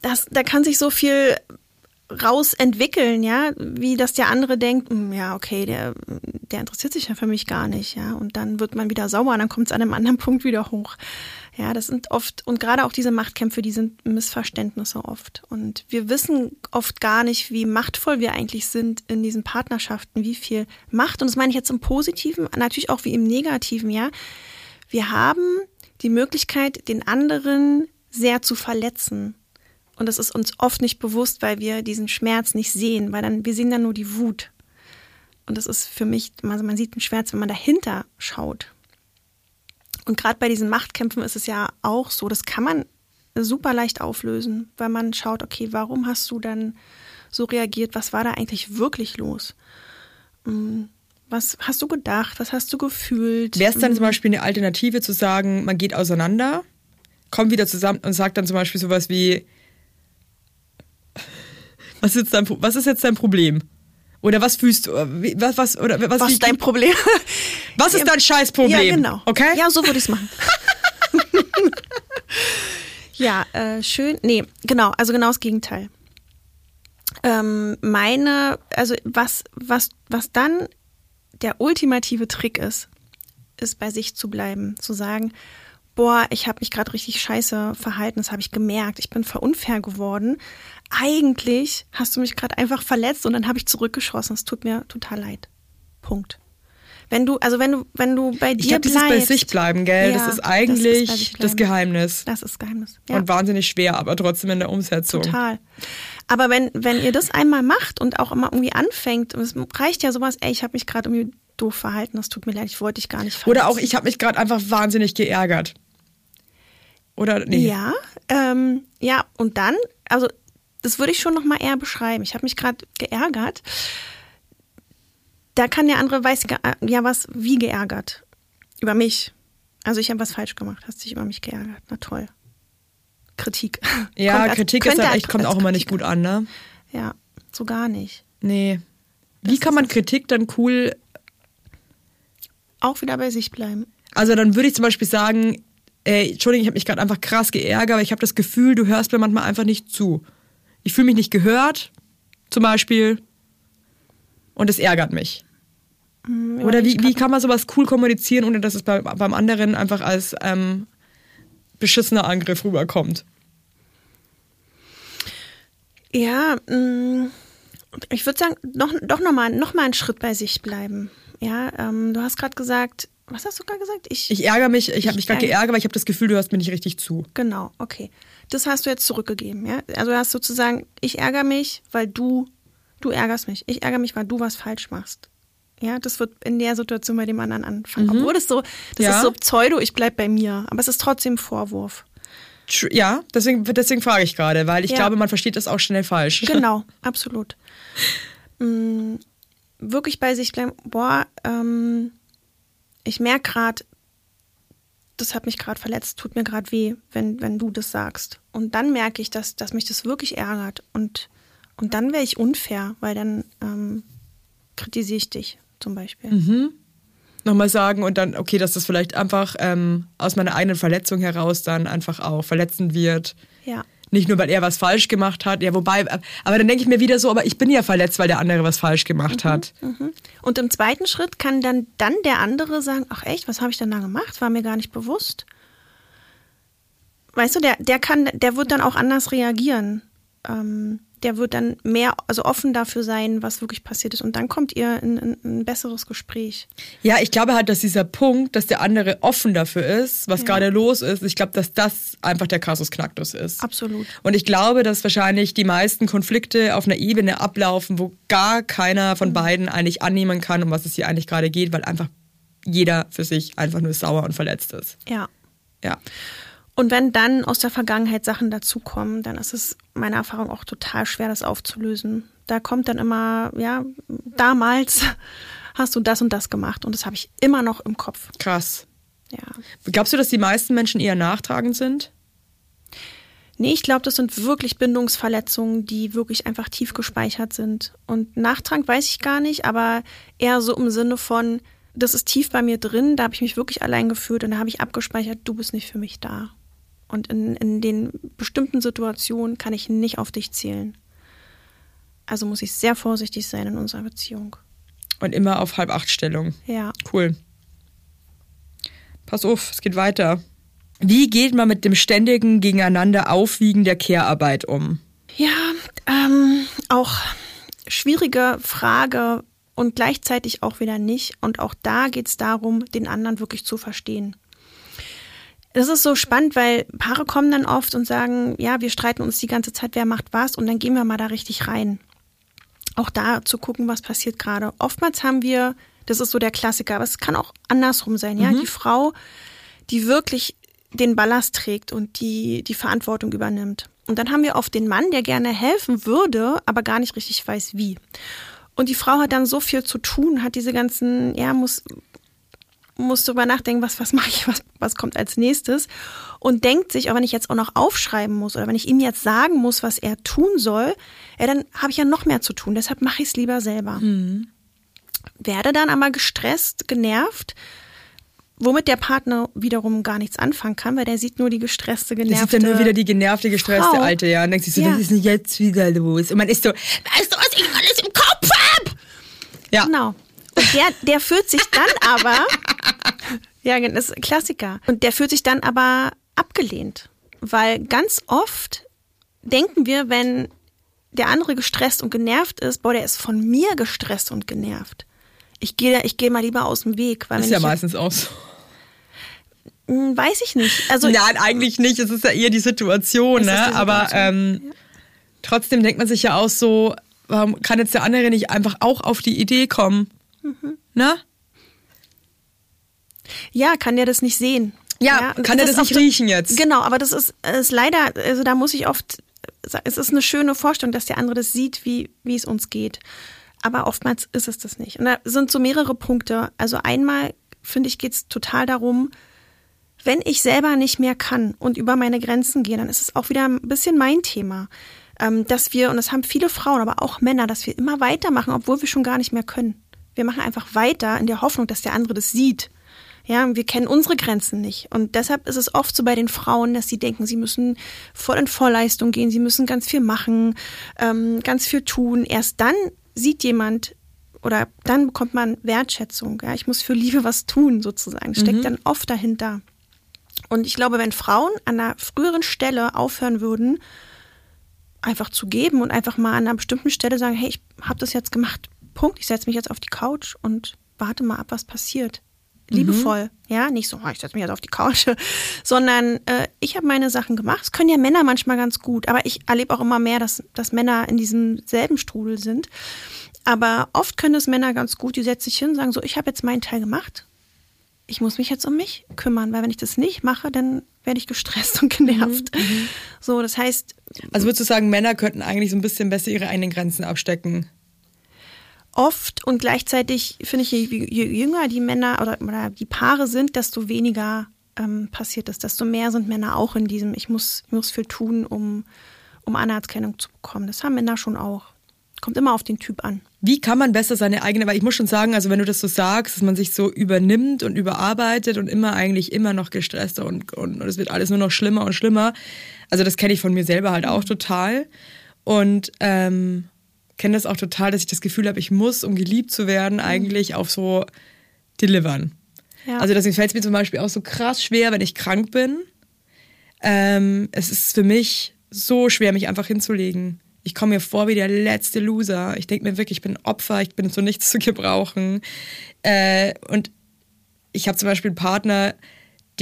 Das, da kann sich so viel rausentwickeln, ja, wie dass der andere denkt, "Hm, ja, okay, der, der interessiert sich ja für mich gar nicht, ja, und dann wird man wieder sauer dann kommt es an einem <laughs> anderen Punkt wieder hoch. Ja, das sind oft, und gerade auch diese Machtkämpfe, die sind Missverständnisse oft. Und wir wissen oft gar nicht, wie machtvoll wir eigentlich sind in diesen Partnerschaften, wie viel Macht, und das meine ich jetzt im Positiven, natürlich auch wie im Negativen, ja. Wir haben die Möglichkeit, den anderen sehr zu verletzen. Und das ist uns oft nicht bewusst, weil wir diesen Schmerz nicht sehen, weil dann, wir sehen dann nur die Wut. Und das ist für mich, also man sieht den Schmerz, wenn man dahinter schaut. Und gerade bei diesen Machtkämpfen ist es ja auch so, das kann man super leicht auflösen, weil man schaut, okay, warum hast du dann so reagiert? Was war da eigentlich wirklich los? Hm, Was hast du gedacht? Was hast du gefühlt? Wäre es dann zum Beispiel eine Alternative zu sagen, man geht auseinander, kommt wieder zusammen und sagt dann zum Beispiel sowas wie, was ist, jetzt dein, was ist jetzt dein Problem? Oder was fühlst du? äh, Was, was, oder was, Was ist dein Problem? <laughs> was ist dein Scheißproblem? Ja, genau. Okay? Ja, so würde ich es machen. <laughs> ja, äh, schön. Nee, genau, also genau das Gegenteil. Ähm, meine, also was, was, was dann der ultimative Trick ist, ist bei sich zu bleiben, zu sagen, boah, ich habe mich gerade richtig scheiße verhalten, das habe ich gemerkt, ich bin verunfair geworden. Eigentlich hast du mich gerade einfach verletzt und dann habe ich zurückgeschossen. Es tut mir total leid. Punkt. Wenn du, also wenn du, wenn du bei dir ich dieses bleibst, bei sich bleiben, gell? Ja, das ist das ist eigentlich bei sich das. Geheimnis. Das ist Geheimnis. Ja. Und wahnsinnig schwer, aber trotzdem in der Umsetzung. Total. Aber wenn, wenn ihr das einmal macht und auch immer irgendwie anfängt, und es reicht ja sowas, ey, ich habe mich gerade irgendwie doof verhalten, das tut mir leid, ich wollte dich gar nicht verletzen. Oder auch, ich habe mich gerade einfach wahnsinnig geärgert. Oder nee. Ja, ähm, ja, und dann, also das würde ich schon noch mal eher beschreiben. Ich habe mich gerade geärgert. Da kann der andere weiß ja was wie geärgert über mich. Also ich habe was falsch gemacht, hast dich über mich geärgert. Na toll. Kritik. Ja, Kommt als- Kritik ist halt als- echt, kommt auch immer nicht gut an, ne? Ja, so gar nicht. Nee. Wie kann man Kritik dann cool Auch wieder bei sich bleiben. Also dann würde ich zum Beispiel sagen, ey, Entschuldigung, ich habe mich gerade einfach krass geärgert, aber ich habe das Gefühl, du hörst mir manchmal einfach nicht zu. Ich fühle mich nicht gehört, zum Beispiel, und es ärgert mich. Oder wie, wie kann man sowas cool kommunizieren, ohne dass es bei, beim anderen einfach als ähm, beschissener Angriff rüberkommt? Ja, mh, ich würde sagen, noch, doch nochmal noch mal einen Schritt bei sich bleiben. Ja, ähm, du hast gerade gesagt, was hast du gerade gesagt? Ich, Ich ärgere mich, ich habe mich gerade geärgert, aber ich habe das Gefühl, du hörst mir nicht richtig zu. Genau, okay. Das hast du jetzt zurückgegeben, ja? Also du hast sozusagen, ich ärgere mich, weil du, du ärgerst mich. Ich ärgere mich, weil du was falsch machst. Ja, das wird in der Situation bei dem anderen anfangen. Obwohl das so, das Ja. ist so Pseudo, ich bleib bei mir. Aber es ist trotzdem Vorwurf. Ja, deswegen, deswegen frage ich gerade, weil ich Ja. glaube, man versteht das auch schnell falsch. <laughs> Genau, absolut. Mm, wirklich bei sich bleiben, boah, ähm, ich merke gerade, das hat mich gerade verletzt, tut mir gerade weh, wenn, wenn du das sagst. Und dann merke ich, dass, dass mich das wirklich ärgert. Und, und dann wäre ich unfair, weil dann ähm, kritisiere ich dich zum Beispiel. nochmal sagen und dann, okay, dass das vielleicht einfach ähm, aus meiner eigenen Verletzung heraus dann einfach auch verletzend wird. Ja. Nicht nur, weil er was falsch gemacht hat. Ja, wobei, aber dann denke ich mir wieder so, aber ich bin ja verletzt, weil der andere was falsch gemacht hat. Und im zweiten Schritt kann dann, dann der andere sagen, ach echt, was habe ich denn da gemacht? War mir gar nicht bewusst. Weißt du, der, der kann, der wird dann auch anders reagieren. Ähm, der wird dann mehr, also offen dafür sein, was wirklich passiert ist. Und dann kommt ihr in, in ein besseres Gespräch. Ja, ich glaube halt, dass dieser Punkt, dass der andere offen dafür ist, was Ja. gerade los ist, ich glaube, dass das einfach der Kasus Knacktus ist. Absolut. Und ich glaube, dass wahrscheinlich die meisten Konflikte auf einer Ebene ablaufen, wo gar keiner von beiden eigentlich annehmen kann, um was es hier eigentlich gerade geht, weil einfach jeder für sich einfach nur sauer und verletzt ist. Ja. Ja. Und wenn dann aus der Vergangenheit Sachen dazukommen, dann ist es meiner Erfahrung auch total schwer, das aufzulösen. Da kommt dann immer, ja, damals <laughs> hast du das und das gemacht und das habe ich immer noch im Kopf. Krass. Ja. Glaubst du, dass die meisten Menschen eher nachtragend sind? Nee, ich glaube, das sind wirklich Bindungsverletzungen, die wirklich einfach tief gespeichert sind. Und Nachtrag weiß ich gar nicht, aber eher so im Sinne von, das ist tief bei mir drin, da habe ich mich wirklich allein gefühlt und da habe ich abgespeichert, du bist nicht für mich da. Und in, in den bestimmten Situationen kann ich nicht auf dich zählen. Also muss ich sehr vorsichtig sein in unserer Beziehung. Und immer auf halb acht Stellung. Ja. Cool. Pass auf, es geht weiter. Wie geht man mit dem ständigen Gegeneinander Aufwiegen der Care-Arbeit um? Ja, ähm, auch schwierige Frage und gleichzeitig auch wieder nicht. Und auch da geht es darum, den anderen wirklich zu verstehen. Das ist so spannend, weil Paare kommen dann oft und sagen, ja, wir streiten uns die ganze Zeit, wer macht was, und dann gehen wir mal da richtig rein. Auch da zu gucken, was passiert gerade. Oftmals haben wir, das ist so der Klassiker, aber es kann auch andersrum sein, ja, die Frau, die wirklich den Ballast trägt und die die Verantwortung übernimmt. Und dann haben wir oft den Mann, der gerne helfen würde, aber gar nicht richtig weiß, wie. Und die Frau hat dann so viel zu tun, hat diese ganzen, ja, muss, muss darüber nachdenken, was, was mache ich, was, was kommt als nächstes. Und denkt sich, aber wenn ich jetzt auch noch aufschreiben muss oder wenn ich ihm jetzt sagen muss, was er tun soll, ja, dann habe ich ja noch mehr zu tun. Deshalb mache ich es lieber selber. Werde dann aber gestresst, genervt, womit der Partner wiederum gar nichts anfangen kann, weil der sieht nur die gestresste, genervte. ist dann nur wieder die genervte, gestresste Frau. Alte, ja. Und denkt sich so, Ja. was ist denn jetzt wieder los? Und man ist so, weißt du, was ich alles im Kopf hab? Ja. Genau. Und der, der fühlt sich dann aber, ja, das ist Klassiker. Und der fühlt sich dann aber abgelehnt. Weil ganz oft denken wir, wenn der andere gestresst und genervt ist, boah, der ist von mir gestresst und genervt. Ich gehe ich gehe mal lieber aus dem Weg. Weil Ist ja meistens auch so. Hm, Weiß ich nicht. Also Nein, eigentlich nicht. Es ist ja eher die Situation, ne? die Aber Situation, ähm, trotzdem denkt man sich ja auch so, warum kann jetzt der andere nicht einfach auch auf die Idee kommen? Mhm. Ne? Ja, kann der das nicht sehen? Ja, und kann er das auch nicht riechen jetzt? Genau, aber das ist, ist leider, also da muss ich oft, es ist eine schöne Vorstellung, dass der andere das sieht, wie, wie es uns geht. Aber oftmals ist es das nicht. Und da sind so mehrere Punkte. Also einmal, finde ich, geht es total darum, wenn ich selber nicht mehr kann und über meine Grenzen gehe, dann ist es auch wieder ein bisschen mein Thema. Ähm, dass wir, und das haben viele Frauen, aber auch Männer, dass wir immer weitermachen, obwohl wir schon gar nicht mehr können. Wir machen einfach weiter in der Hoffnung, dass der andere das sieht. Ja, wir kennen unsere Grenzen nicht. Und deshalb ist es oft so bei den Frauen, dass sie denken, sie müssen voll in Vorleistung gehen, sie müssen ganz viel machen, ähm, ganz viel tun. Erst dann sieht jemand oder dann bekommt man Wertschätzung. Ja, ich muss für Liebe was tun, sozusagen. Steckt dann oft dahinter. Und ich glaube, wenn Frauen an einer früheren Stelle aufhören würden, einfach zu geben und einfach mal an einer bestimmten Stelle sagen, hey, ich habe das jetzt gemacht, Punkt, ich setze mich jetzt auf die Couch und warte mal ab, was passiert. Liebevoll, ja, nicht so, oh, ich setze mich jetzt auf die Couch, <laughs> sondern äh, ich habe meine Sachen gemacht. Das können ja Männer manchmal ganz gut, aber ich erlebe auch immer mehr, dass, dass Männer in diesem selben Strudel sind. Aber oft können es Männer ganz gut, die setzen sich hin und sagen so, ich habe jetzt meinen Teil gemacht. Ich muss mich jetzt um mich kümmern, weil wenn ich das nicht mache, dann werde ich gestresst <laughs> und genervt. So, das heißt, Also würdest du sagen, Männer könnten eigentlich so ein bisschen besser ihre eigenen Grenzen abstecken? Oft und gleichzeitig finde ich, je, je jünger die Männer oder, oder die Paare sind, desto weniger ähm, passiert ist, desto mehr sind Männer auch in diesem, ich muss, ich muss viel tun, um, um Anerkennung zu bekommen. Das haben Männer schon auch. Kommt immer auf den Typ an. Wie kann man besser seine eigene, weil ich muss schon sagen, also wenn du das so sagst, dass man sich so übernimmt und überarbeitet und immer eigentlich immer noch gestresster und, und, und es wird alles nur noch schlimmer und schlimmer. Also das kenne ich von mir selber halt auch total. Und ähm, kenne das auch total, dass ich das Gefühl habe, ich muss, um geliebt zu werden, eigentlich auf so delivern. Ja. Also deswegen fällt es mir zum Beispiel auch so krass schwer, wenn ich krank bin. Ähm, es ist für mich so schwer, mich einfach hinzulegen. Ich komme mir vor wie der letzte Loser. Ich denke mir wirklich, ich bin Opfer, ich bin zu nichts zu gebrauchen. Äh, und ich habe zum Beispiel einen Partner,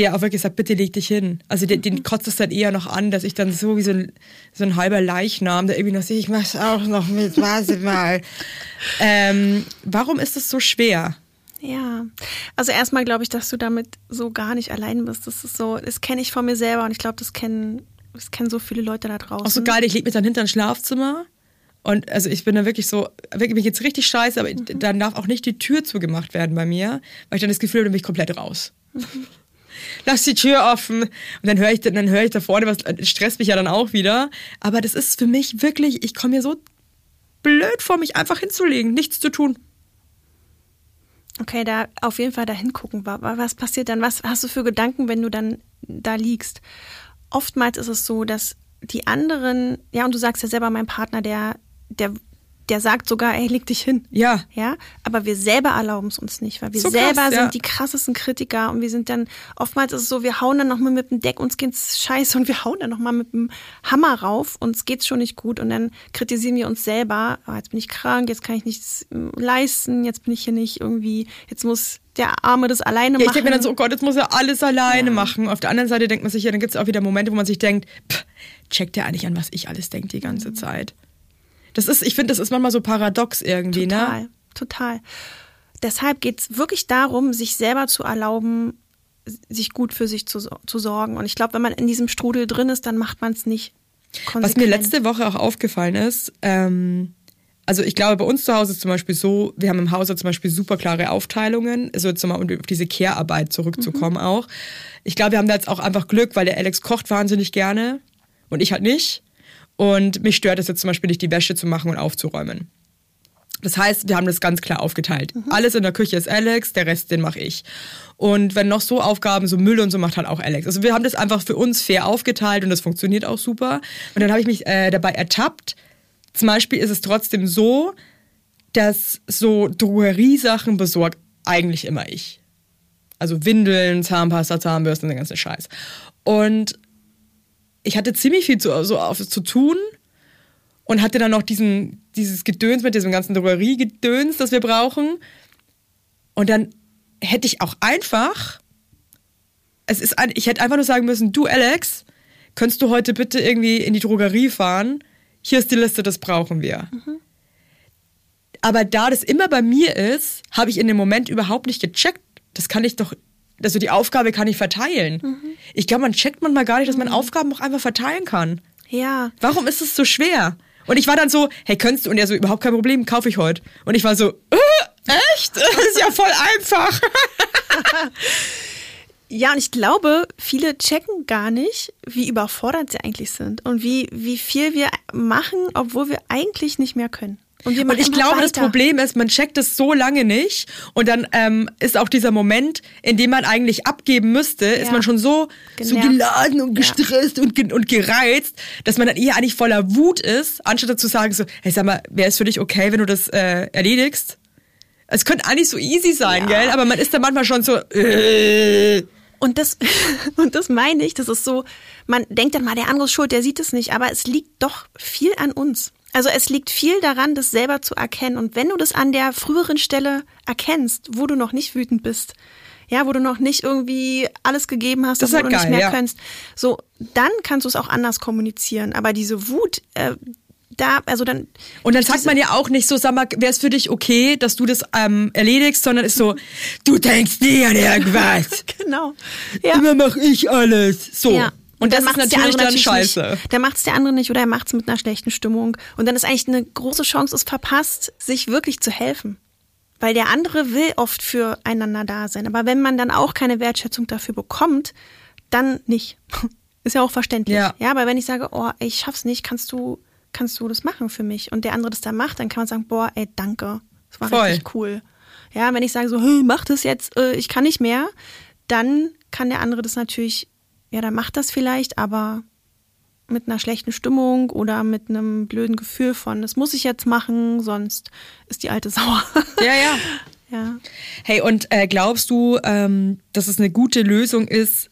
der auch wirklich sagt, bitte leg dich hin. Also den, den kotzt es dann eher noch an, dass ich dann so wie so ein, so ein halber Leichnam, der irgendwie noch sehe, ich mach's auch noch mit, warte <laughs> mal. ähm, warum ist das so schwer? Ja, also erstmal glaube ich, dass du damit so gar nicht allein bist. Das ist so, das kenne ich von mir selber und ich glaube, das kennen, das kennen so viele Leute da draußen. Auch so geil, ich leg mich dann hinter ein Schlafzimmer und also ich bin dann wirklich so, wirklich, mir geht's richtig scheiße, aber dann darf auch nicht die Tür zugemacht werden bei mir, weil ich dann das Gefühl habe, dann bin ich komplett raus. Lass die Tür offen. Und dann höre ich, dann höre ich da vorne, was das stresst mich ja dann auch wieder. Aber das ist für mich wirklich, ich komme mir so blöd vor, mich einfach hinzulegen, nichts zu tun. Okay, da auf jeden Fall da hingucken. Wa- wa- Was passiert dann? Was hast du für Gedanken, wenn du dann da liegst? Oftmals ist es so, dass die anderen, ja, und du sagst ja selber, mein Partner, der, der, der sagt sogar, ey, leg dich hin. Ja. Ja, aber wir selber erlauben es uns nicht, weil wir So krass, selber ja. sind die krassesten Kritiker und wir sind dann, oftmals ist es so, wir hauen dann nochmal mit dem Deck, uns geht's scheiße und wir hauen dann nochmal mit dem Hammer rauf, uns geht's schon nicht gut und dann kritisieren wir uns selber, oh, jetzt bin ich krank, jetzt kann ich nichts ähm, leisten, jetzt bin ich hier nicht irgendwie, jetzt muss der Arme das alleine Ja, ich machen. denke mir dann so, oh Gott, jetzt muss er alles alleine machen. Auf der anderen Seite denkt man sich ja, dann gibt es auch wieder Momente, wo man sich denkt, pff, checkt der eigentlich an, was ich alles denke die ganze Zeit. Das ist, ich finde, das ist manchmal so paradox irgendwie, Total, ne? total. Deshalb geht's wirklich darum, sich selber zu erlauben, sich gut für sich zu, zu sorgen. Und ich glaube, wenn man in diesem Strudel drin ist, dann macht man es nicht konsequent. Was mir letzte Woche auch aufgefallen ist, ähm, also ich glaube, bei uns zu Hause ist zum Beispiel so, wir haben im Hause zum Beispiel super klare Aufteilungen, also jetzt nochmal, um auf diese Care-Arbeit zurückzukommen auch. Ich glaube, wir haben da jetzt auch einfach Glück, weil der Alex kocht wahnsinnig gerne und ich halt nicht. Und mich stört es jetzt zum Beispiel nicht, die Wäsche zu machen und aufzuräumen. Das heißt, wir haben das ganz klar aufgeteilt. Alles in der Küche ist Alex, der Rest, den mache ich. Und wenn noch so Aufgaben, so Müll und so macht halt auch Alex. Also wir haben das einfach für uns fair aufgeteilt und das funktioniert auch super. Und dann habe ich mich äh, dabei ertappt. Zum Beispiel ist es trotzdem so, dass so Drogeriesachen besorgt eigentlich immer ich. Also Windeln, Zahnpasta, Zahnbürsten, den ganzen Scheiß. Und ich hatte ziemlich viel zu, so auf, zu tun und hatte dann noch diesen, dieses Gedöns mit diesem ganzen Drogeriegedöns, das wir brauchen. Und dann hätte ich auch einfach, es ist, ich hätte einfach nur sagen müssen, du Alex, könntest du heute bitte irgendwie in die Drogerie fahren? Hier ist die Liste, das brauchen wir. Aber da das immer bei mir ist, habe ich in dem Moment überhaupt nicht gecheckt. Das kann ich doch, also die Aufgabe kann ich verteilen. Ich glaube, man checkt manchmal gar nicht, dass man Aufgaben auch einfach verteilen kann. Ja, Warum ist es so schwer? Und ich war dann so, hey, könntest du? Und er so, überhaupt kein Problem, kaufe ich heute. Und ich war so, äh, echt? <laughs> Das ist ja voll einfach. <laughs> Ja, und ich glaube, viele checken gar nicht, wie überfordert sie eigentlich sind und wie, wie viel wir machen, obwohl wir eigentlich nicht mehr können. Und, Und ich glaube, das weiter. Problem ist, man checkt es so lange nicht und dann ähm, ist auch dieser Moment, in dem man eigentlich abgeben müsste, ist Ja. man schon so, so geladen und Ja. gestresst und, ge und gereizt, dass man dann eher eigentlich voller Wut ist, anstatt zu sagen so, hey, sag mal, wäre es für dich okay, wenn du das äh, erledigst? Es könnte eigentlich so easy sein, Ja. gell? Aber man ist dann manchmal schon so, äh, Und das, <laughs> und das meine ich, das ist so, man denkt dann mal, der andere ist schuld, der sieht es nicht, aber es liegt doch viel an uns. Also es liegt viel daran, das selber zu erkennen. Und wenn du das an der früheren Stelle erkennst, wo du noch nicht wütend bist, ja, wo du noch nicht irgendwie alles gegeben hast, Das wo du ja nicht geil, mehr ja. kannst, so, dann kannst du es auch anders kommunizieren. Aber diese Wut, äh, da, also dann. Und dann sagt man ja auch nicht so, sag mal, wäre es für dich okay, dass du das ähm, erledigst, sondern ist so, du denkst nie an irgendwas. <laughs> Genau. Ja. Immer mach ich alles. So. Ja. Und, das ist macht's der andere dann scheiße. Nicht. Dann macht es der andere nicht oder er macht es mit einer schlechten Stimmung. Und dann ist eigentlich eine große Chance, ist verpasst, sich wirklich zu helfen. Weil der andere will oft füreinander da sein. Aber wenn man dann auch keine Wertschätzung dafür bekommt, dann nicht. <laughs> Ist ja auch verständlich. Ja. ja aber wenn ich sage, oh, ich schaff's nicht, kannst du, kannst du das machen für mich? Und der andere das dann macht, dann kann man sagen, boah, ey, danke. Das war Voll. richtig cool. Ja, wenn ich sage so, hey, mach das jetzt, äh, ich kann nicht mehr, dann kann der andere das natürlich, ja, dann macht das vielleicht, aber mit einer schlechten Stimmung oder mit einem blöden Gefühl von, das muss ich jetzt machen, sonst ist die alte <laughs> sauer. Ja, ja. ja. Hey, und äh, glaubst du, ähm, dass es eine gute Lösung ist,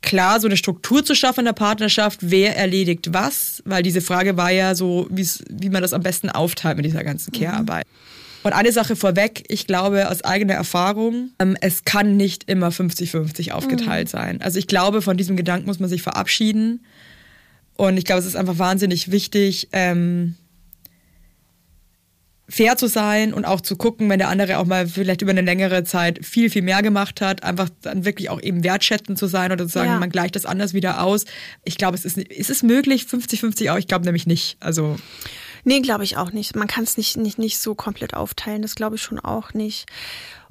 klar, so eine Struktur zu schaffen in der Partnerschaft, wer erledigt was, weil diese Frage war ja so, wie man das am besten aufteilt mit dieser ganzen Care-Arbeit. Und eine Sache vorweg, ich glaube aus eigener Erfahrung, ähm, es kann nicht immer 50-50 aufgeteilt sein. Also ich glaube, von diesem Gedanken muss man sich verabschieden. Und ich glaube, es ist einfach wahnsinnig wichtig, ähm, fair zu sein und auch zu gucken, wenn der andere auch mal vielleicht über eine längere Zeit viel, viel mehr gemacht hat, einfach dann wirklich auch eben wertschätzend zu sein oder zu sagen, Ja. man gleicht das anders wieder aus. Ich glaube, es ist, ist es möglich, 50-50 auch? Ich glaube nämlich nicht. Also, Nee, glaube ich auch nicht. Man kann es nicht, nicht, nicht so komplett aufteilen. Das glaube ich schon auch nicht.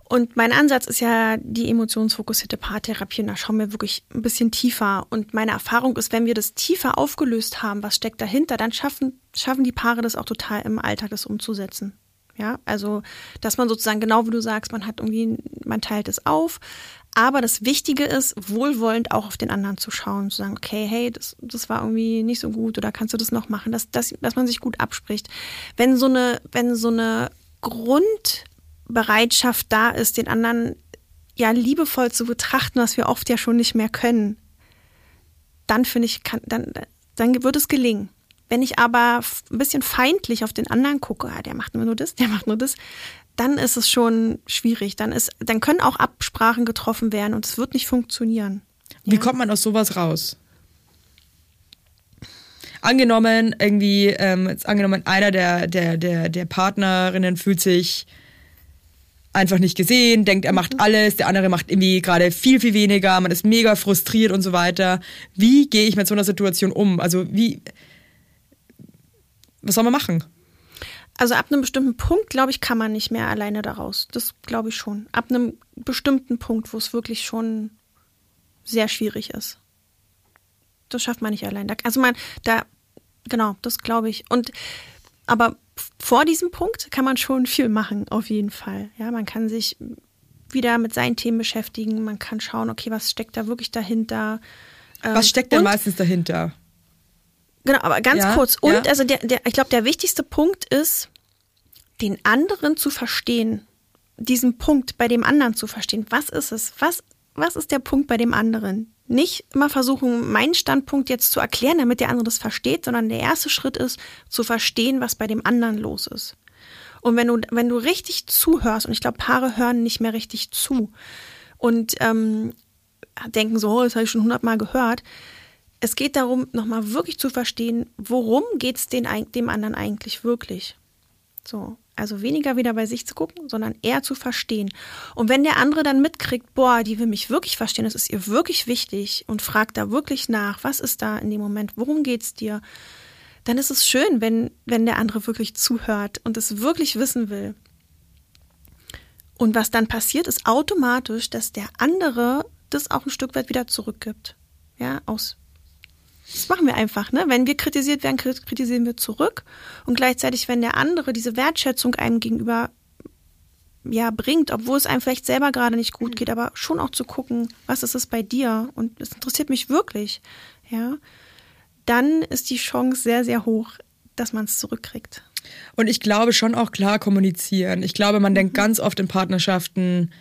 Und mein Ansatz ist ja die emotionsfokussierte Paartherapie. Und da schauen wir wirklich ein bisschen tiefer. Und meine Erfahrung ist, wenn wir das tiefer aufgelöst haben, was steckt dahinter, dann schaffen, schaffen die Paare das auch total im Alltag, das umzusetzen. Ja, also, dass man sozusagen genau wie du sagst, man hat irgendwie, man teilt es auf. Aber das Wichtige ist, wohlwollend auch auf den anderen zu schauen, zu sagen, okay, hey, das, das war irgendwie nicht so gut oder kannst du das noch machen, dass, dass, dass man sich gut abspricht. Wenn so eine, wenn so eine Grundbereitschaft da ist, den anderen ja liebevoll zu betrachten, was wir oft ja schon nicht mehr können, dann finde ich, kann, dann, dann wird es gelingen. Wenn ich aber ein bisschen feindlich auf den anderen gucke, ah, der macht nur das, der macht nur das, dann ist es schon schwierig. Dann ist, dann können auch Absprachen getroffen werden und es wird nicht funktionieren. wie kommt man aus sowas raus? Angenommen, irgendwie, ähm, jetzt angenommen, einer der, der, der, der Partnerinnen fühlt sich einfach nicht gesehen, denkt, er macht alles, der andere macht irgendwie gerade viel, viel weniger, man ist mega frustriert und so weiter. Wie gehe ich mit so einer Situation um? Also wie, was soll man machen? Also ab einem bestimmten Punkt, glaube ich, kann man nicht mehr alleine daraus. Das glaube ich schon. Ab einem bestimmten Punkt, wo es wirklich schon sehr schwierig ist. Das schafft man nicht allein. Also man, da, genau, das glaube ich. Und aber vor diesem Punkt kann man schon viel machen, auf jeden Fall. Ja, man kann sich wieder mit seinen Themen beschäftigen. Man kann schauen, okay, was steckt da wirklich dahinter? Ähm, Was steckt denn und- meistens dahinter? Genau, aber ganz Ja, kurz. Und ja. also der, der, ich glaube, der wichtigste Punkt ist, den anderen zu verstehen. Diesen Punkt bei dem anderen zu verstehen. Was ist es? Was, was ist der Punkt bei dem anderen? Nicht immer versuchen, meinen Standpunkt jetzt zu erklären, damit der andere das versteht, sondern der erste Schritt ist, zu verstehen, was bei dem anderen los ist. Und wenn du, wenn du richtig zuhörst, und ich glaube, Paare hören nicht mehr richtig zu und ähm, denken so, oh, das habe ich schon hundertmal gehört. Es geht darum, nochmal wirklich zu verstehen, worum geht es dem anderen eigentlich wirklich. So, also weniger wieder bei sich zu gucken, sondern eher zu verstehen. Und wenn der andere dann mitkriegt, boah, die will mich wirklich verstehen, das ist ihr wirklich wichtig und fragt da wirklich nach, was ist da in dem Moment, worum geht's dir, dann ist es schön, wenn, wenn der andere wirklich zuhört und es wirklich wissen will. Und was dann passiert, ist automatisch, dass der andere das auch ein Stück weit wieder zurückgibt. Ja, aus. Das machen wir einfach, ne? Wenn wir kritisiert werden, krit- kritisieren wir zurück. Und gleichzeitig, wenn der andere diese Wertschätzung einem gegenüber ja, bringt, obwohl es einem vielleicht selber gerade nicht gut geht, aber schon auch zu gucken, was ist es bei dir? Und es interessiert mich wirklich, ja. Dann ist die Chance sehr, sehr hoch, dass man es zurückkriegt. Und ich glaube schon auch klar kommunizieren. Ich glaube, man Mhm. denkt ganz oft in Partnerschaften,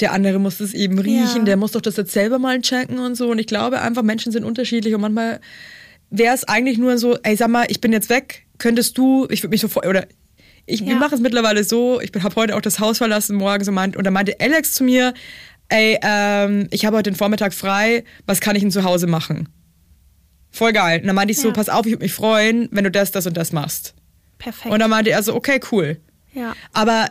der andere muss es eben riechen, Ja. der muss doch das jetzt selber mal checken und so. Und ich glaube einfach, Menschen sind unterschiedlich und manchmal wäre es eigentlich nur so, ey, sag mal, ich bin jetzt weg, könntest du, ich würde mich sofort, oder ich, wir Ja. machen es mittlerweile so, ich habe heute auch das Haus verlassen morgens und, meint, und dann meinte Alex zu mir, ey, ähm, ich habe heute den Vormittag frei, was kann ich denn zu Hause machen? Voll geil. Und dann meinte ich so, Ja. pass auf, ich würde mich freuen, wenn du das, das und das machst. Perfekt. Und dann meinte er so, okay, cool. ja. Aber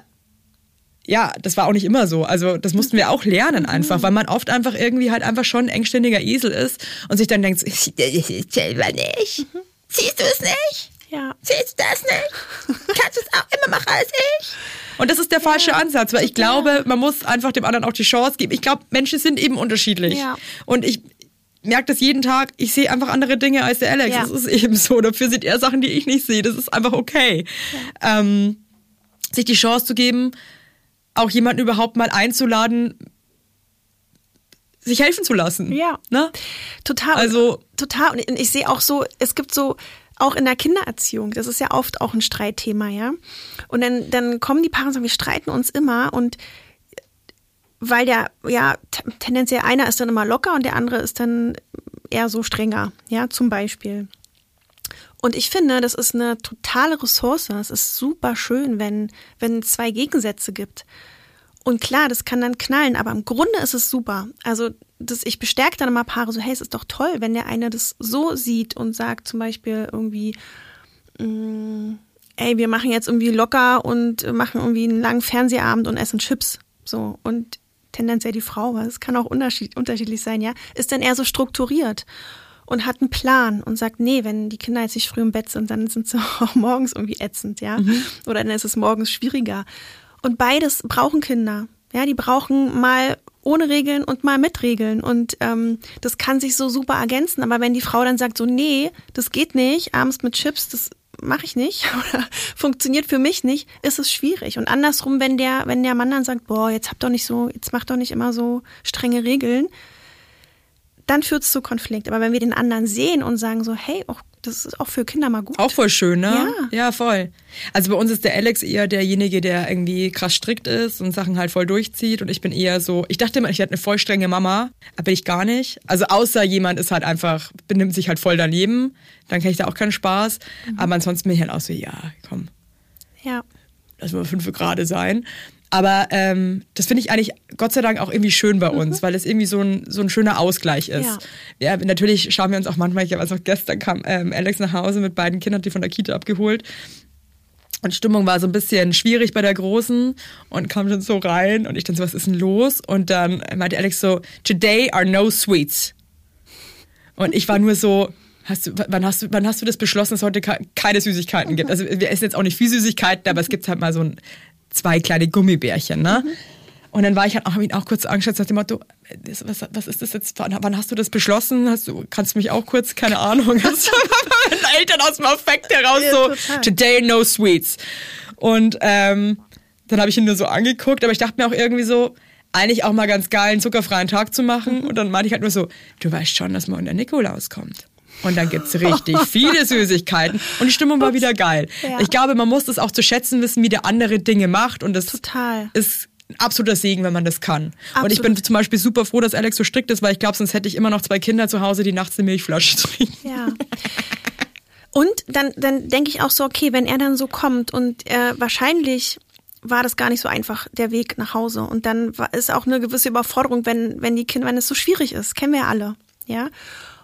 ja, das war auch nicht immer so. Also das mussten wir auch lernen einfach, weil man oft einfach irgendwie halt einfach schon ein engständiger Esel ist und sich dann denkt, das <laughs> selber nicht. Siehst du es nicht? Ja. Siehst du das nicht? Kannst du es auch immer machen als ich? Und das ist der falsche Ansatz, weil ich glaube, man muss einfach dem anderen auch die Chance geben. Ich glaube, Menschen sind eben unterschiedlich. Ja. Und ich merke das jeden Tag. Ich sehe einfach andere Dinge als der Alex. Ja. Das ist eben so. Dafür sieht er Sachen, die ich nicht sehe. Das ist einfach okay. Ähm, sich die Chance zu geben, auch jemanden überhaupt mal einzuladen, sich helfen zu lassen. Ja. Ne? Total. Also- total. Und ich sehe auch so, es gibt so, auch in der Kindererziehung, das ist ja oft auch ein Streitthema, ja. Und dann, dann kommen die Paare und sagen, wir streiten uns immer und weil der, ja, tendenziell einer ist dann immer locker und der andere ist dann eher so strenger, ja, zum Beispiel. Und ich finde, das ist eine totale Ressource. Es ist super schön, wenn, wenn zwei Gegensätze gibt. Und klar, das kann dann knallen, aber im Grunde ist es super. Also das, ich bestärke dann immer Paare so, hey, es ist doch toll, wenn der eine das so sieht und sagt zum Beispiel irgendwie, mh, ey, wir machen jetzt irgendwie locker und machen irgendwie einen langen Fernsehabend und essen Chips. So. Und tendenziell die Frau, weil es kann auch unterschied, unterschiedlich sein, ja, ist dann eher so strukturiert und hat einen Plan und sagt, nee, wenn die Kinder jetzt nicht früh im Bett sind, dann sind sie <laughs> auch morgens irgendwie ätzend, ja. Oder dann ist es morgens schwieriger. Und beides brauchen Kinder. Ja, die brauchen mal ohne Regeln und mal mit Regeln. Und ähm, das kann sich so super ergänzen. Aber wenn die Frau dann sagt, so, nee, das geht nicht, abends mit Chips, das mache ich nicht <laughs> oder funktioniert für mich nicht, ist es schwierig. Und andersrum, wenn der, wenn der Mann dann sagt, boah, jetzt habt doch nicht so, jetzt macht doch nicht immer so strenge Regeln, dann führt es zu Konflikt. Aber wenn wir den anderen sehen und sagen so, hey, auch, das ist auch für Kinder mal gut. Auch voll schön, ne? Ja. Ja, voll. Also bei uns ist der Alex eher derjenige, der irgendwie krass strikt ist und Sachen halt voll durchzieht. Und ich bin eher so, ich dachte immer, ich hätte eine voll strenge Mama, aber bin ich gar nicht. Also außer jemand ist halt einfach, benimmt sich halt voll daneben, dann kann ich da auch keinen Spaß. Aber ansonsten bin ich halt auch so, ja, komm, Ja. lass mal fünf gerade sein. Aber ähm, das finde ich eigentlich Gott sei Dank auch irgendwie schön bei uns, weil es irgendwie so ein, so ein schöner Ausgleich ist. Ja. Ja. natürlich schauen wir uns auch manchmal, ich habe also gestern kam ähm, Alex nach Hause mit beiden Kindern, die von der Kita abgeholt. Und Stimmung war so ein bisschen schwierig bei der Großen und kam schon so rein und ich dann so, was ist denn los? Und dann meinte Alex so, today are no sweets. Und ich war nur so, hast du, wann hast du, wann hast du das beschlossen, dass es heute ke- keine Süßigkeiten gibt? Also wir essen jetzt auch nicht viel Süßigkeiten, aber es gibt halt mal so ein, zwei kleine Gummibärchen, ne? Und dann war ich halt auch, ihn auch kurz angeschaut, nach dem Motto, das- was, was ist das jetzt? Wann, hast du das beschlossen? Hast du, kannst du mich auch kurz, keine Ahnung, <laughs> hast du meine Eltern aus dem Affekt heraus Ja, so, total. today no sweets. Und ähm, dann habe ich ihn nur so angeguckt, aber ich dachte mir auch irgendwie so, eigentlich auch mal ganz geil, einen zuckerfreien Tag zu machen. Und dann meinte ich halt nur so, du weißt schon, dass morgen der Nikolaus kommt. Und dann gibt's richtig <laughs> viele Süßigkeiten und die Stimmung war wieder geil. Ja. Ich glaube, man muss das auch zu schätzen wissen, wie der andere Dinge macht und das Total. ist ein absoluter Segen, wenn man das kann. Und ich Absolut. bin zum Beispiel super froh, dass Alex so strikt ist, weil ich glaube, sonst hätte ich immer noch zwei Kinder zu Hause, die nachts eine Milchflasche trinken. Ja. Und dann, dann denke ich auch so, okay, wenn er dann so kommt und äh, wahrscheinlich war das gar nicht so einfach, der Weg nach Hause. Und dann war, ist auch eine gewisse Überforderung, wenn, wenn die Kinder, wenn es so schwierig ist. Kennen wir ja alle. Ja.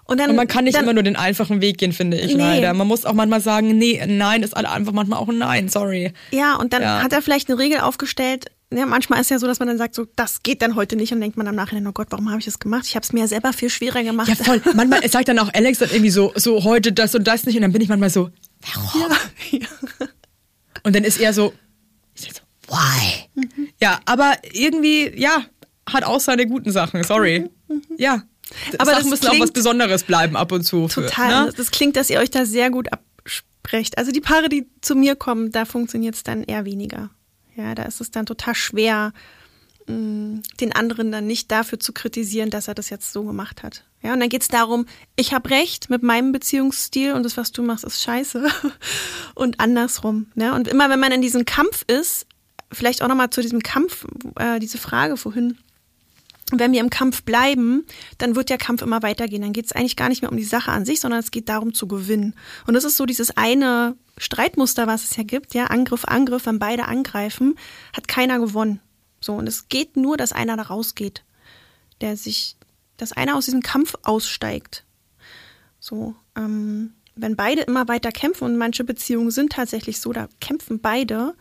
Und, dann, Und man kann nicht dann, immer nur den einfachen Weg gehen, finde ich Nee. leider. Man muss auch manchmal sagen, nee, nein ist einfach manchmal auch ein Nein, sorry. Ja, und dann Ja. hat er vielleicht eine Regel aufgestellt. Ja, manchmal ist ja so, dass man dann sagt, so, das geht dann heute nicht. Und denkt man am Nachhinein, oh Gott, warum habe ich das gemacht? Ich habe es mir ja selber viel schwerer gemacht. Ja, voll. <laughs> Manchmal sagt dann auch Alex dann irgendwie so, so heute das und das nicht und dann bin ich manchmal so, warum? Und dann ist er so, ich so, why? Ja, aber irgendwie, ja, hat auch seine guten Sachen, sorry. Ja. Aber Sachen das müssen auch was Besonderes bleiben ab und zu. Für, Total. Ne? Das, klingt, dass ihr euch da sehr gut absprecht. Also die Paare, die zu mir kommen, da funktioniert es dann eher weniger. Ja, da ist es dann total schwer, mh, den anderen dann nicht dafür zu kritisieren, dass er das jetzt so gemacht hat. Ja, und dann geht es darum, ich habe recht mit meinem Beziehungsstil und das, was du machst, ist scheiße. <laughs> Und andersrum. Ne? Und immer wenn man in diesem Kampf ist, vielleicht auch nochmal zu diesem Kampf, äh, diese Frage vorhin, wenn wir im Kampf bleiben, dann wird der Kampf immer weitergehen. Dann geht es eigentlich gar nicht mehr um die Sache an sich, sondern es geht darum zu gewinnen. Und das ist so dieses eine Streitmuster, was es ja gibt, ja, Angriff, Angriff, wenn beide angreifen, hat keiner gewonnen. So, und es geht nur, dass einer da rausgeht, der sich, dass einer aus diesem Kampf aussteigt. So, ähm, wenn beide immer weiter kämpfen und manche Beziehungen sind tatsächlich so, da kämpfen beide,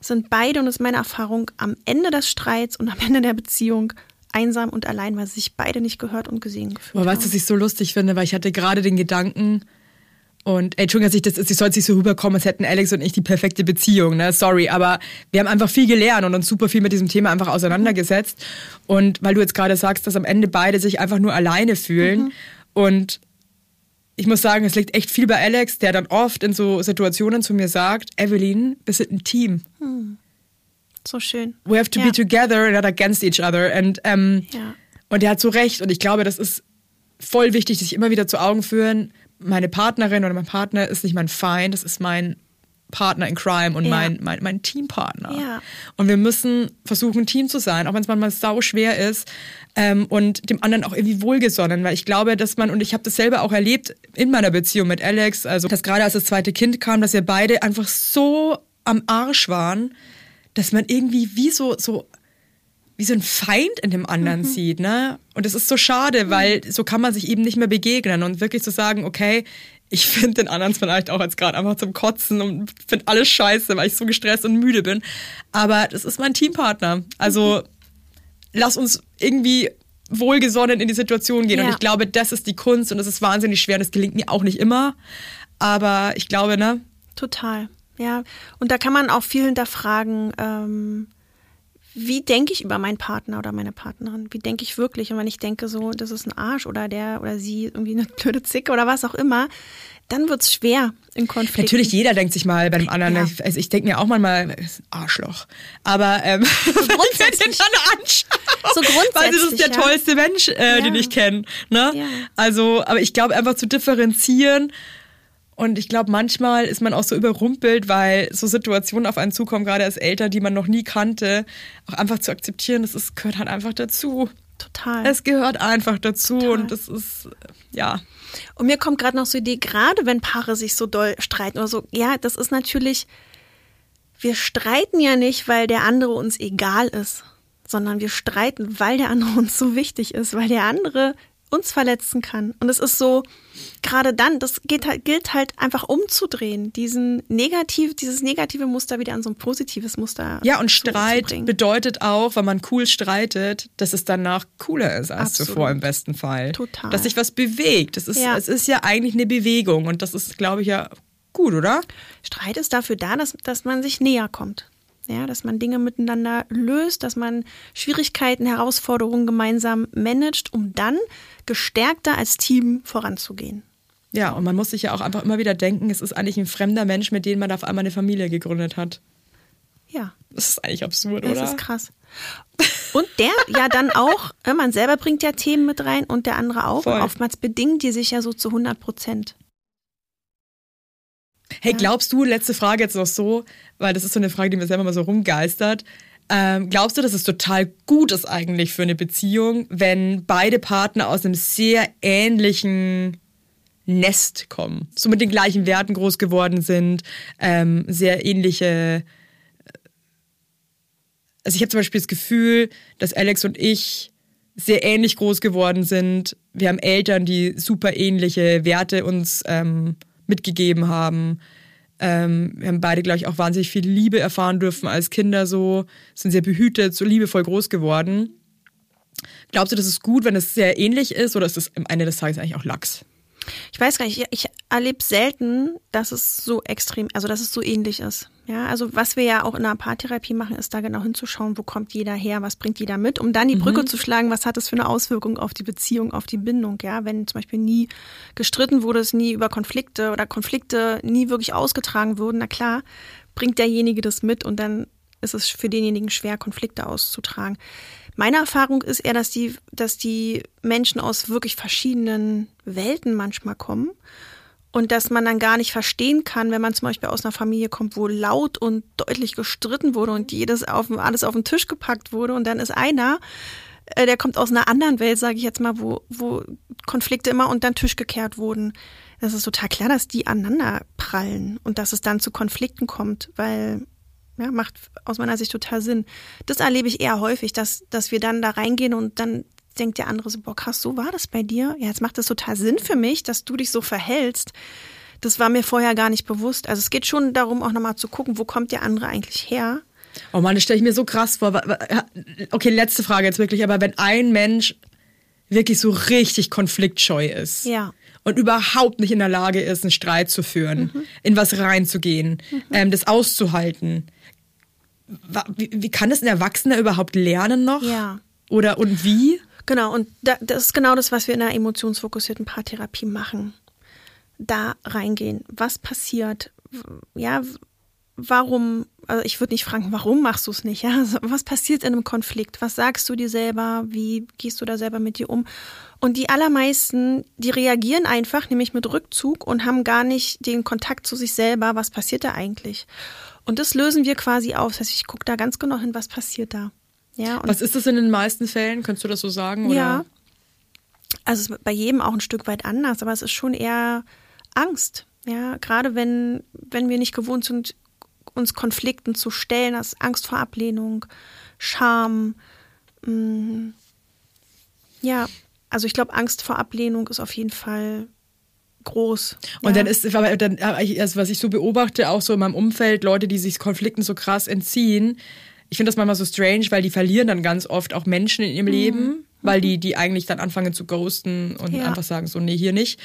sind beide, und das ist meine Erfahrung, am Ende des Streits und am Ende der Beziehung einsam und allein, weil sie sich beide nicht gehört und gesehen gefühlt Aber weißt du, haben. was ich so lustig finde, weil ich hatte gerade den Gedanken, und ey, Entschuldigung, dass ich das ist, ich soll nicht so rüberkommen, als hätten Alex und ich die perfekte Beziehung, ne? Sorry, aber wir haben einfach viel gelernt und uns super viel mit diesem Thema einfach auseinandergesetzt. Und weil du jetzt gerade sagst, dass am Ende beide sich einfach nur alleine fühlen. Und ich muss sagen, es liegt echt viel bei Alex, der dann oft in so Situationen zu mir sagt, Evelyn, wir sind ein Team. So schön. We have to ja. be together, not against each other. And, ähm, Ja. Und er hat so recht. Und ich glaube, das ist voll wichtig, sich immer wieder zu Augen führen. Meine Partnerin oder mein Partner ist nicht mein Feind, das ist mein Partner in Crime und Ja. mein, mein, mein Teampartner. Ja. Und wir müssen versuchen, ein Team zu sein, auch wenn es manchmal sau schwer ist ähm, und dem anderen auch irgendwie wohlgesonnen, weil ich glaube, dass man, und ich habe das selber auch erlebt in meiner Beziehung mit Alex, also dass gerade als das zweite Kind kam, dass wir beide einfach so am Arsch waren, dass man irgendwie wie so, so wie so ein Feind in dem anderen sieht, ne? Und das ist so schade, weil so kann man sich eben nicht mehr begegnen und wirklich zu sagen, okay, ich finde den anderen vielleicht auch jetzt gerade einfach zum Kotzen und finde alles scheiße, weil ich so gestresst und müde bin. Aber das ist mein Teampartner. Also lass uns irgendwie wohlgesonnen in die Situation gehen. Und Ja. ich glaube, das ist die Kunst und das ist wahnsinnig schwer und das gelingt mir auch nicht immer. Aber ich glaube, ne? Total, ja. Und da kann man auch viel hinterfragen, ähm, wie denke ich über meinen Partner oder meine Partnerin? Wie denke ich wirklich? Und wenn ich denke so, das ist ein Arsch oder der oder sie irgendwie eine <laughs> blöde Zicke oder was auch immer, dann wird's schwer in Konflikten. Natürlich, jeder denkt sich mal bei dem anderen, Ja. also ich denke mir auch manchmal, das ist ein Arschloch. Aber ähm, <laughs> grundsätzlich. ich dann anschaue, So grundsätzlich, weil das ist der ja. tollste Mensch, äh, Ja. den ich kenne. Ne? Ja. Also, aber ich glaube einfach zu differenzieren. Und ich glaube, manchmal ist man auch so überrumpelt, weil so Situationen auf einen zukommen, gerade als Eltern, die man noch nie kannte, auch einfach zu akzeptieren, das ist, gehört halt einfach dazu. Total. Es gehört einfach dazu Total. und das ist, ja. Und mir kommt gerade noch so die Idee, gerade wenn Paare sich so doll streiten oder so, ja, das ist natürlich, wir streiten ja nicht, weil der andere uns egal ist, sondern wir streiten, weil der andere uns so wichtig ist, weil der andere uns verletzen kann. Und es ist so, gerade dann, das geht halt, gilt halt einfach umzudrehen, diesen negativ, dieses negative Muster wieder an so ein positives Muster. Ja, und Streit bedeutet auch, wenn man cool streitet, dass es danach cooler ist als Absolut. zuvor im besten Fall. Total. Dass sich was bewegt. Das ist, Ja. Es ist ja eigentlich eine Bewegung und das ist, glaube ich, ja gut, oder? Streit ist dafür da, dass, dass man sich näher kommt. Ja, dass man Dinge miteinander löst, dass man Schwierigkeiten, Herausforderungen gemeinsam managt, um dann gestärkter als Team voranzugehen. Ja, und man muss sich ja auch einfach immer wieder denken, es ist eigentlich ein fremder Mensch, mit dem man auf einmal eine Familie gegründet hat. Ja, Das ist eigentlich absurd, das oder? ist krass. Und der ja dann auch, äh, man selber bringt ja Themen mit rein und der andere auch. Voll. Und oftmals bedingen die sich ja so zu 100 Prozent. Hey, glaubst du, letzte Frage jetzt noch so, weil das ist so eine Frage, die mir selber mal so rumgeistert. Ähm, glaubst du, dass es total gut ist eigentlich für eine Beziehung, wenn beide Partner aus einem sehr ähnlichen Nest kommen, so mit den gleichen Werten groß geworden sind, ähm, sehr ähnliche. Also ich habe zum Beispiel das Gefühl, dass Alex und ich sehr ähnlich groß geworden sind. Wir haben Eltern, die super ähnliche Werte uns ähm, mitgegeben haben. Ähm, wir haben beide, glaube ich, auch wahnsinnig viel Liebe erfahren dürfen als Kinder so, sind sehr behütet, so liebevoll groß geworden. Glaubst du, das ist gut, wenn es sehr ähnlich ist oder ist es am Ende des Tages eigentlich auch Lachs? Ich weiß gar nicht, ich, erlebe selten, dass es so extrem, also dass es so ähnlich ist. Ja, also was wir ja auch in der Paartherapie machen, ist da genau hinzuschauen, wo kommt jeder her, was bringt jeder mit, um dann die Brücke zu schlagen, was hat es für eine Auswirkung auf die Beziehung, auf die Bindung. Ja, wenn zum Beispiel nie gestritten wurde, es nie über Konflikte oder Konflikte nie wirklich ausgetragen wurden, na klar, bringt derjenige das mit und dann ist es für denjenigen schwer, Konflikte auszutragen. Meine Erfahrung ist eher, dass die, dass die Menschen aus wirklich verschiedenen Welten manchmal kommen und dass man dann gar nicht verstehen kann, wenn man zum Beispiel aus einer Familie kommt, wo laut und deutlich gestritten wurde und jedes auf, alles auf den Tisch gepackt wurde und dann ist einer, äh, der kommt aus einer anderen Welt, sage ich jetzt mal, wo, wo Konflikte immer unter den Tisch gekehrt wurden. Das ist total klar, dass die aneinander prallen und dass es dann zu Konflikten kommt, weil ja, macht aus meiner Sicht total Sinn. Das erlebe ich eher häufig, dass, dass wir dann da reingehen und dann denkt der andere so, boah, krass, so war das bei dir. Ja, jetzt macht das total Sinn für mich, dass du dich so verhältst. Das war mir vorher gar nicht bewusst. Also es geht schon darum, auch nochmal zu gucken, wo kommt der andere eigentlich her. Oh Mann, das stelle ich mir so krass vor. Okay, letzte Frage jetzt wirklich, aber wenn ein Mensch wirklich so richtig konfliktscheu ist Ja. und überhaupt nicht in der Lage ist, einen Streit zu führen, in was reinzugehen, ähm, das auszuhalten, wie, wie kann das ein Erwachsener überhaupt lernen noch? Ja. Oder und wie? Genau, und da, das ist genau das, was wir in der emotionsfokussierten Paartherapie machen. Da reingehen. Was passiert? Ja, warum, also ich würde nicht fragen, warum machst du es nicht? <laughs> Ja, also was passiert in einem Konflikt? Was sagst du dir selber? Wie gehst du da selber mit dir um? Und die allermeisten, die reagieren einfach, nämlich mit Rückzug und haben gar nicht den Kontakt zu sich selber, was passiert da eigentlich. Und das lösen wir quasi auf. Das heißt, ich gucke da ganz genau hin, was passiert da. Ja, und Was ist das in den meisten Fällen? Könntest du das so sagen? Oder? Ja. Also bei jedem auch ein Stück weit anders, aber es ist schon eher Angst. Ja, gerade wenn, wenn wir nicht gewohnt sind, uns Konflikten zu stellen, das ist Angst vor Ablehnung, Scham. mm, Ja, also ich glaube, Angst vor Ablehnung ist auf jeden Fall groß. Und ja. dann ist, aber dann, also was ich so beobachte, auch so in meinem Umfeld, Leute, die sich Konflikten so krass entziehen, ich finde das manchmal so strange, weil die verlieren dann ganz oft auch Menschen in ihrem Leben, weil die, die eigentlich dann anfangen zu ghosten und Ja. einfach sagen, so, nee, hier nicht.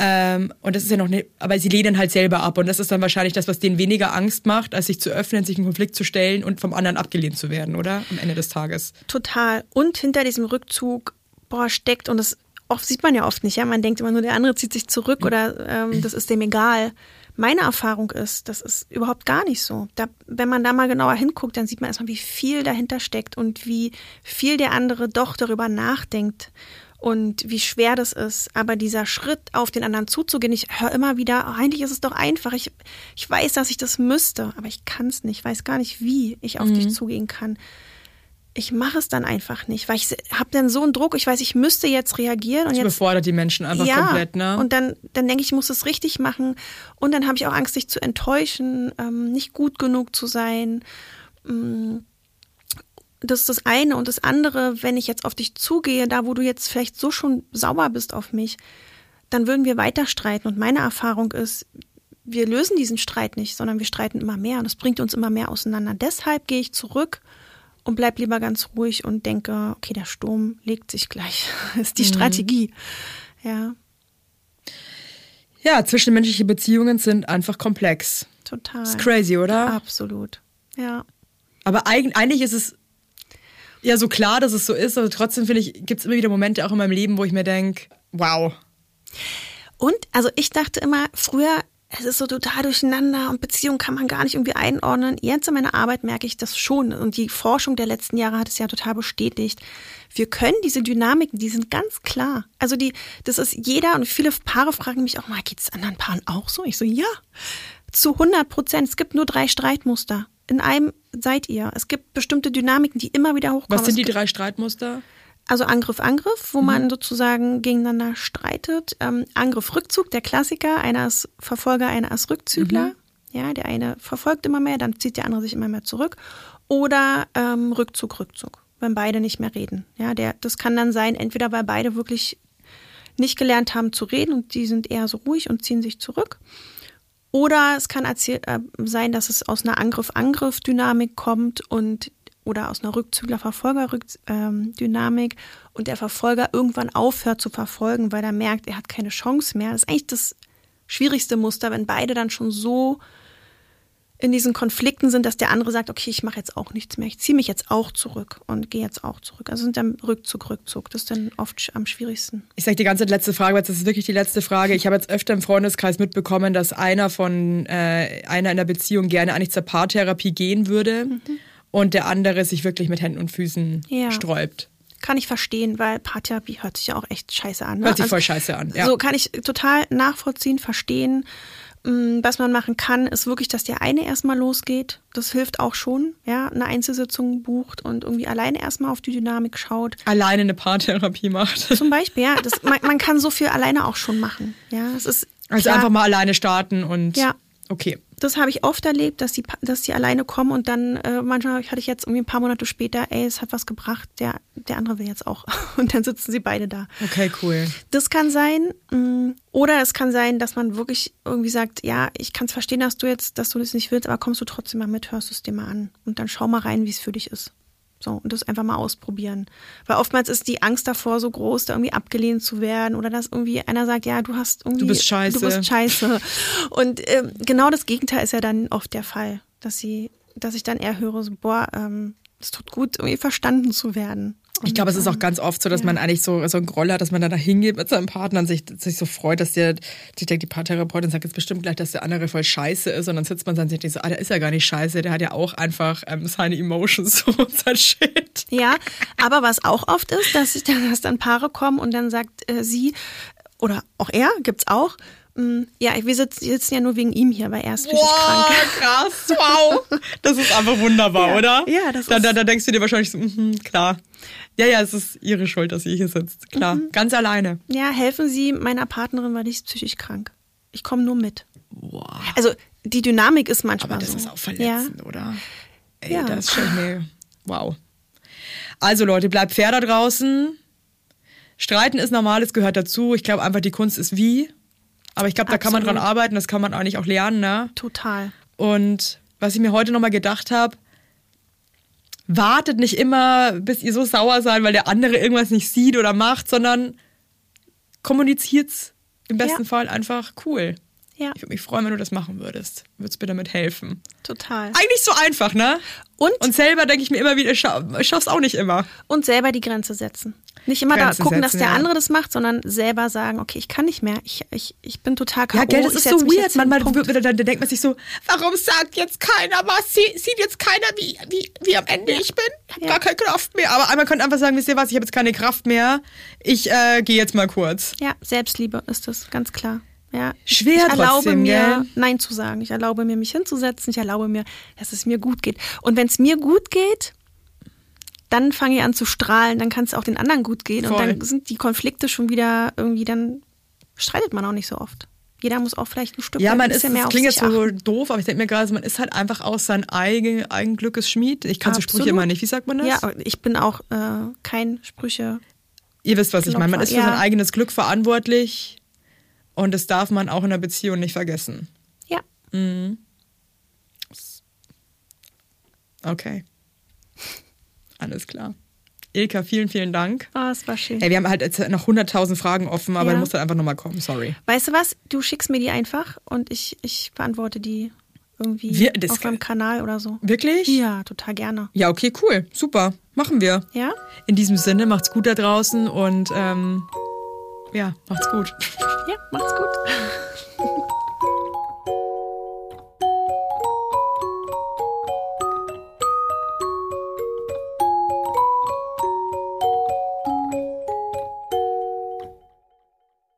Ähm, und das ist ja noch nicht, aber sie lehnen halt selber ab. Und das ist dann wahrscheinlich das, was denen weniger Angst macht, als sich zu öffnen, sich einen Konflikt zu stellen und vom anderen abgelehnt zu werden, oder? Am Ende des Tages. Total. Und hinter diesem Rückzug, boah, steckt, und das oft sieht man ja oft nicht, ja, man denkt immer nur, der andere zieht sich zurück oder ähm, das ist dem egal. Meine Erfahrung ist, das ist überhaupt gar nicht so. Da, wenn man da mal genauer hinguckt, dann sieht man erstmal, wie viel dahinter steckt und wie viel der andere doch darüber nachdenkt und wie schwer das ist. Aber dieser Schritt, auf den anderen zuzugehen, ich höre immer wieder, oh, eigentlich ist es doch einfach. Ich, ich weiß, dass ich das müsste, aber ich kann es nicht. Ich weiß gar nicht, wie ich auf dich zugehen kann ich mache es dann einfach nicht, weil ich habe dann so einen Druck, ich weiß, ich müsste jetzt reagieren und Das jetzt überfordert die Menschen einfach ja, komplett, ne? und dann dann denke ich, ich muss es richtig machen und dann habe ich auch Angst, dich zu enttäuschen, ähm, nicht gut genug zu sein. Mm, Das ist das eine und das andere, wenn ich jetzt auf dich zugehe, da wo du jetzt vielleicht so schon sauer bist auf mich, dann würden wir weiter streiten und meine Erfahrung ist, wir lösen diesen Streit nicht, sondern wir streiten immer mehr und es bringt uns immer mehr auseinander. Deshalb gehe ich zurück und bleib lieber ganz ruhig und denke, okay, der Sturm legt sich gleich. <laughs> Das ist die Strategie. Ja, ja, zwischenmenschliche Beziehungen sind einfach komplex. total. Ist crazy, oder? Absolut. Ja. Aber eig eigentlich ist es ja so klar, dass es so ist, aber trotzdem finde ich, gibt es immer wieder Momente auch in meinem Leben, wo ich mir denke, wow. Und also ich dachte immer, früher, es ist so total durcheinander und Beziehungen kann man gar nicht irgendwie einordnen. Jetzt in meiner Arbeit merke ich das schon. Und die Forschung der letzten Jahre hat es ja total bestätigt. Wir können diese Dynamiken, die sind ganz klar. Also die, das ist jeder und viele Paare fragen mich auch mal, geht es anderen Paaren auch so? Ich so, ja, zu 100 Prozent. Es gibt nur drei Streitmuster. In einem seid ihr. Es gibt bestimmte Dynamiken, die immer wieder hochkommen. Was sind die drei Streitmuster? Also Angriff, Angriff, wo man sozusagen gegeneinander streitet. Ähm, Angriff, Rückzug, der Klassiker. Einer ist Verfolger, einer ist Rückzügler. Ja, der eine verfolgt immer mehr, dann zieht der andere sich immer mehr zurück. Oder ähm, Rückzug, Rückzug, wenn beide nicht mehr reden. Ja, der, das kann dann sein, entweder weil beide wirklich nicht gelernt haben zu reden und die sind eher so ruhig und ziehen sich zurück. Oder es kann erzähl- äh, sein, dass es aus einer Angriff-Angriff-Dynamik kommt und oder aus einer Rückzügler-Verfolger-Dynamik und der Verfolger irgendwann aufhört zu verfolgen, weil er merkt, er hat keine Chance mehr. Das ist eigentlich das schwierigste Muster, wenn beide dann schon so in diesen Konflikten sind, dass der andere sagt, okay, ich mache jetzt auch nichts mehr, ich ziehe mich jetzt auch zurück und gehe jetzt auch zurück. Also sind dann Rückzug, Rückzug. Das ist dann oft am schwierigsten. Ich sage die ganze letzte Frage, weil das ist wirklich die letzte Frage. Ich habe jetzt öfter im Freundeskreis mitbekommen, dass einer von äh, einer in der Beziehung gerne eigentlich zur Paartherapie gehen würde und der andere sich wirklich mit Händen und Füßen Ja. sträubt. Kann ich verstehen, weil Paartherapie hört sich ja auch echt scheiße an. Ne? Hört sich voll scheiße an, ja. So kann ich total nachvollziehen, verstehen. Mm, Was man machen kann, ist wirklich, dass der eine erstmal losgeht. Das hilft auch schon, ja, eine Einzelsitzung bucht und irgendwie alleine erstmal auf die Dynamik schaut. Alleine eine Paartherapie <laughs> macht. Zum Beispiel, ja, das, man, man kann so viel alleine auch schon machen. Ja, es ist Also klar, einfach mal alleine starten und Ja. okay. Das habe ich oft erlebt, dass die, dass die alleine kommen und dann äh, manchmal hatte ich jetzt irgendwie ein paar Monate später, ey, es hat was gebracht, der, der andere will jetzt auch. <laughs> Und dann sitzen sie beide da. Okay, cool. Das kann sein. mm, Oder es kann sein, dass man wirklich irgendwie sagt, ja, ich kann es verstehen, dass du jetzt, dass du das nicht willst, aber kommst du trotzdem mal mit, hörst du es dir mal an und dann schau mal rein, wie es für dich ist. So, und das einfach mal ausprobieren. Weil oftmals ist die Angst davor so groß, da irgendwie abgelehnt zu werden oder dass irgendwie einer sagt, ja, du hast irgendwie. Du bist scheiße. Du bist scheiße. Und ähm, genau das Gegenteil ist ja dann oft der Fall, dass sie, dass ich dann eher höre, so, boah, ähm, es tut gut, irgendwie verstanden zu werden. Ich glaube, es ist auch ganz oft so, dass man eigentlich so, so einen Groll hat, dass man dann da hingeht mit seinem Partner und sich, sich so freut, dass der, ich denke, die Paartherapeutin sagt jetzt bestimmt gleich, dass der andere voll scheiße ist und dann sitzt man dann und denkt so, ah, der ist ja gar nicht scheiße, der hat ja auch einfach ähm, seine Emotions und sein Shit. Ja, aber was auch oft ist, dass, ich dann, dass dann Paare kommen und dann sagt äh, sie oder auch er, gibt's auch, mh, ja, wir sitzen, ja nur wegen ihm hier, weil er ist Wow, krank. krass, wow. <laughs> Das ist einfach wunderbar, Ja. oder? Ja, das da, ist- da, da denkst du dir wahrscheinlich so, mhm, klar. Ja, ja, es ist ihre Schuld, dass sie hier sitzt. Klar, Mhm. ganz alleine. Ja, helfen Sie meiner Partnerin, weil die ist psychisch krank. Ich komme nur mit. Wow. Also die Dynamik ist manchmal Aber das so. ist auch verletzend, oder? Ey, Ja. das stell ich mir. Wow. Also Leute, bleibt fair da draußen. Streiten ist normal, es gehört dazu. Ich glaube einfach, die Kunst ist wie. Aber ich glaube, da kann man dran Absolut. arbeiten, das kann man eigentlich auch lernen, ne? Ja, total. Und was ich mir heute nochmal gedacht habe, wartet nicht immer, bis ihr so sauer seid, weil der andere irgendwas nicht sieht oder macht, sondern kommuniziert's im besten Ja. Fall einfach cool. Ja, Ich würde mich freuen, wenn du das machen würdest. Würdest mir damit helfen. total. Eigentlich so einfach, ne? Und, Und selber denke ich mir immer wieder, ich scha ich schaff's auch nicht immer. und selber die Grenze setzen. Nicht immer Grenze da gucken, dass setzen, der ja. andere das macht, sondern selber sagen, okay, ich kann nicht mehr. Ich, ich, ich bin total K.O. Ja, gell, das ich ist so weird. Manchmal wird- dann, denkt man sich so, warum sagt jetzt keiner was? Sie, sieht jetzt keiner, wie, wie, wie am Ende ich bin? Ich habe Ja. gar keine Kraft mehr. Aber man könnte einfach sagen, wisst ihr was, ich habe jetzt keine Kraft mehr. Ich äh, gehe jetzt mal kurz. Ja, Selbstliebe ist das, ganz klar. Ja. Schwer ich erlaube trotzdem, mir, gell? Nein zu sagen. Ich erlaube mir, mich hinzusetzen. Ich erlaube mir, dass es mir gut geht. Und wenn es mir gut geht, dann fange ich an zu strahlen. Dann kann es auch den anderen gut gehen. Voll. Und dann sind die Konflikte schon wieder irgendwie, dann streitet man auch nicht so oft. Jeder muss auch vielleicht ein Stück Ja, man ist, mehr das klingt jetzt so achten. doof, aber ich denke mir gerade, man ist halt einfach aus sein eigen, eigen Glückes Schmied. Ich kann so Sprüche immer nicht. Wie sagt man das? Ja, ich bin auch äh, kein Sprüche. Ihr wisst, was ich meine. Man Klopfer, ist für ja. sein eigenes Glück verantwortlich. Und das darf man auch in einer Beziehung nicht vergessen. Ja, Okay. <laughs> Alles klar. Ilka, vielen, vielen Dank. oh, es war schön. Ey, wir haben halt jetzt noch 100.000 Fragen offen, aber Ja. du musst halt einfach nochmal kommen, sorry. Weißt du was? Du schickst mir die einfach und ich, ich beantworte die irgendwie Wir- auf meinem Kanal oder so. Wirklich? Ja, total gerne. Ja, okay, cool. Super. Machen wir. Ja? In diesem Sinne, macht's gut da draußen und ähm, ja, macht's gut. Ja, macht's gut. <laughs>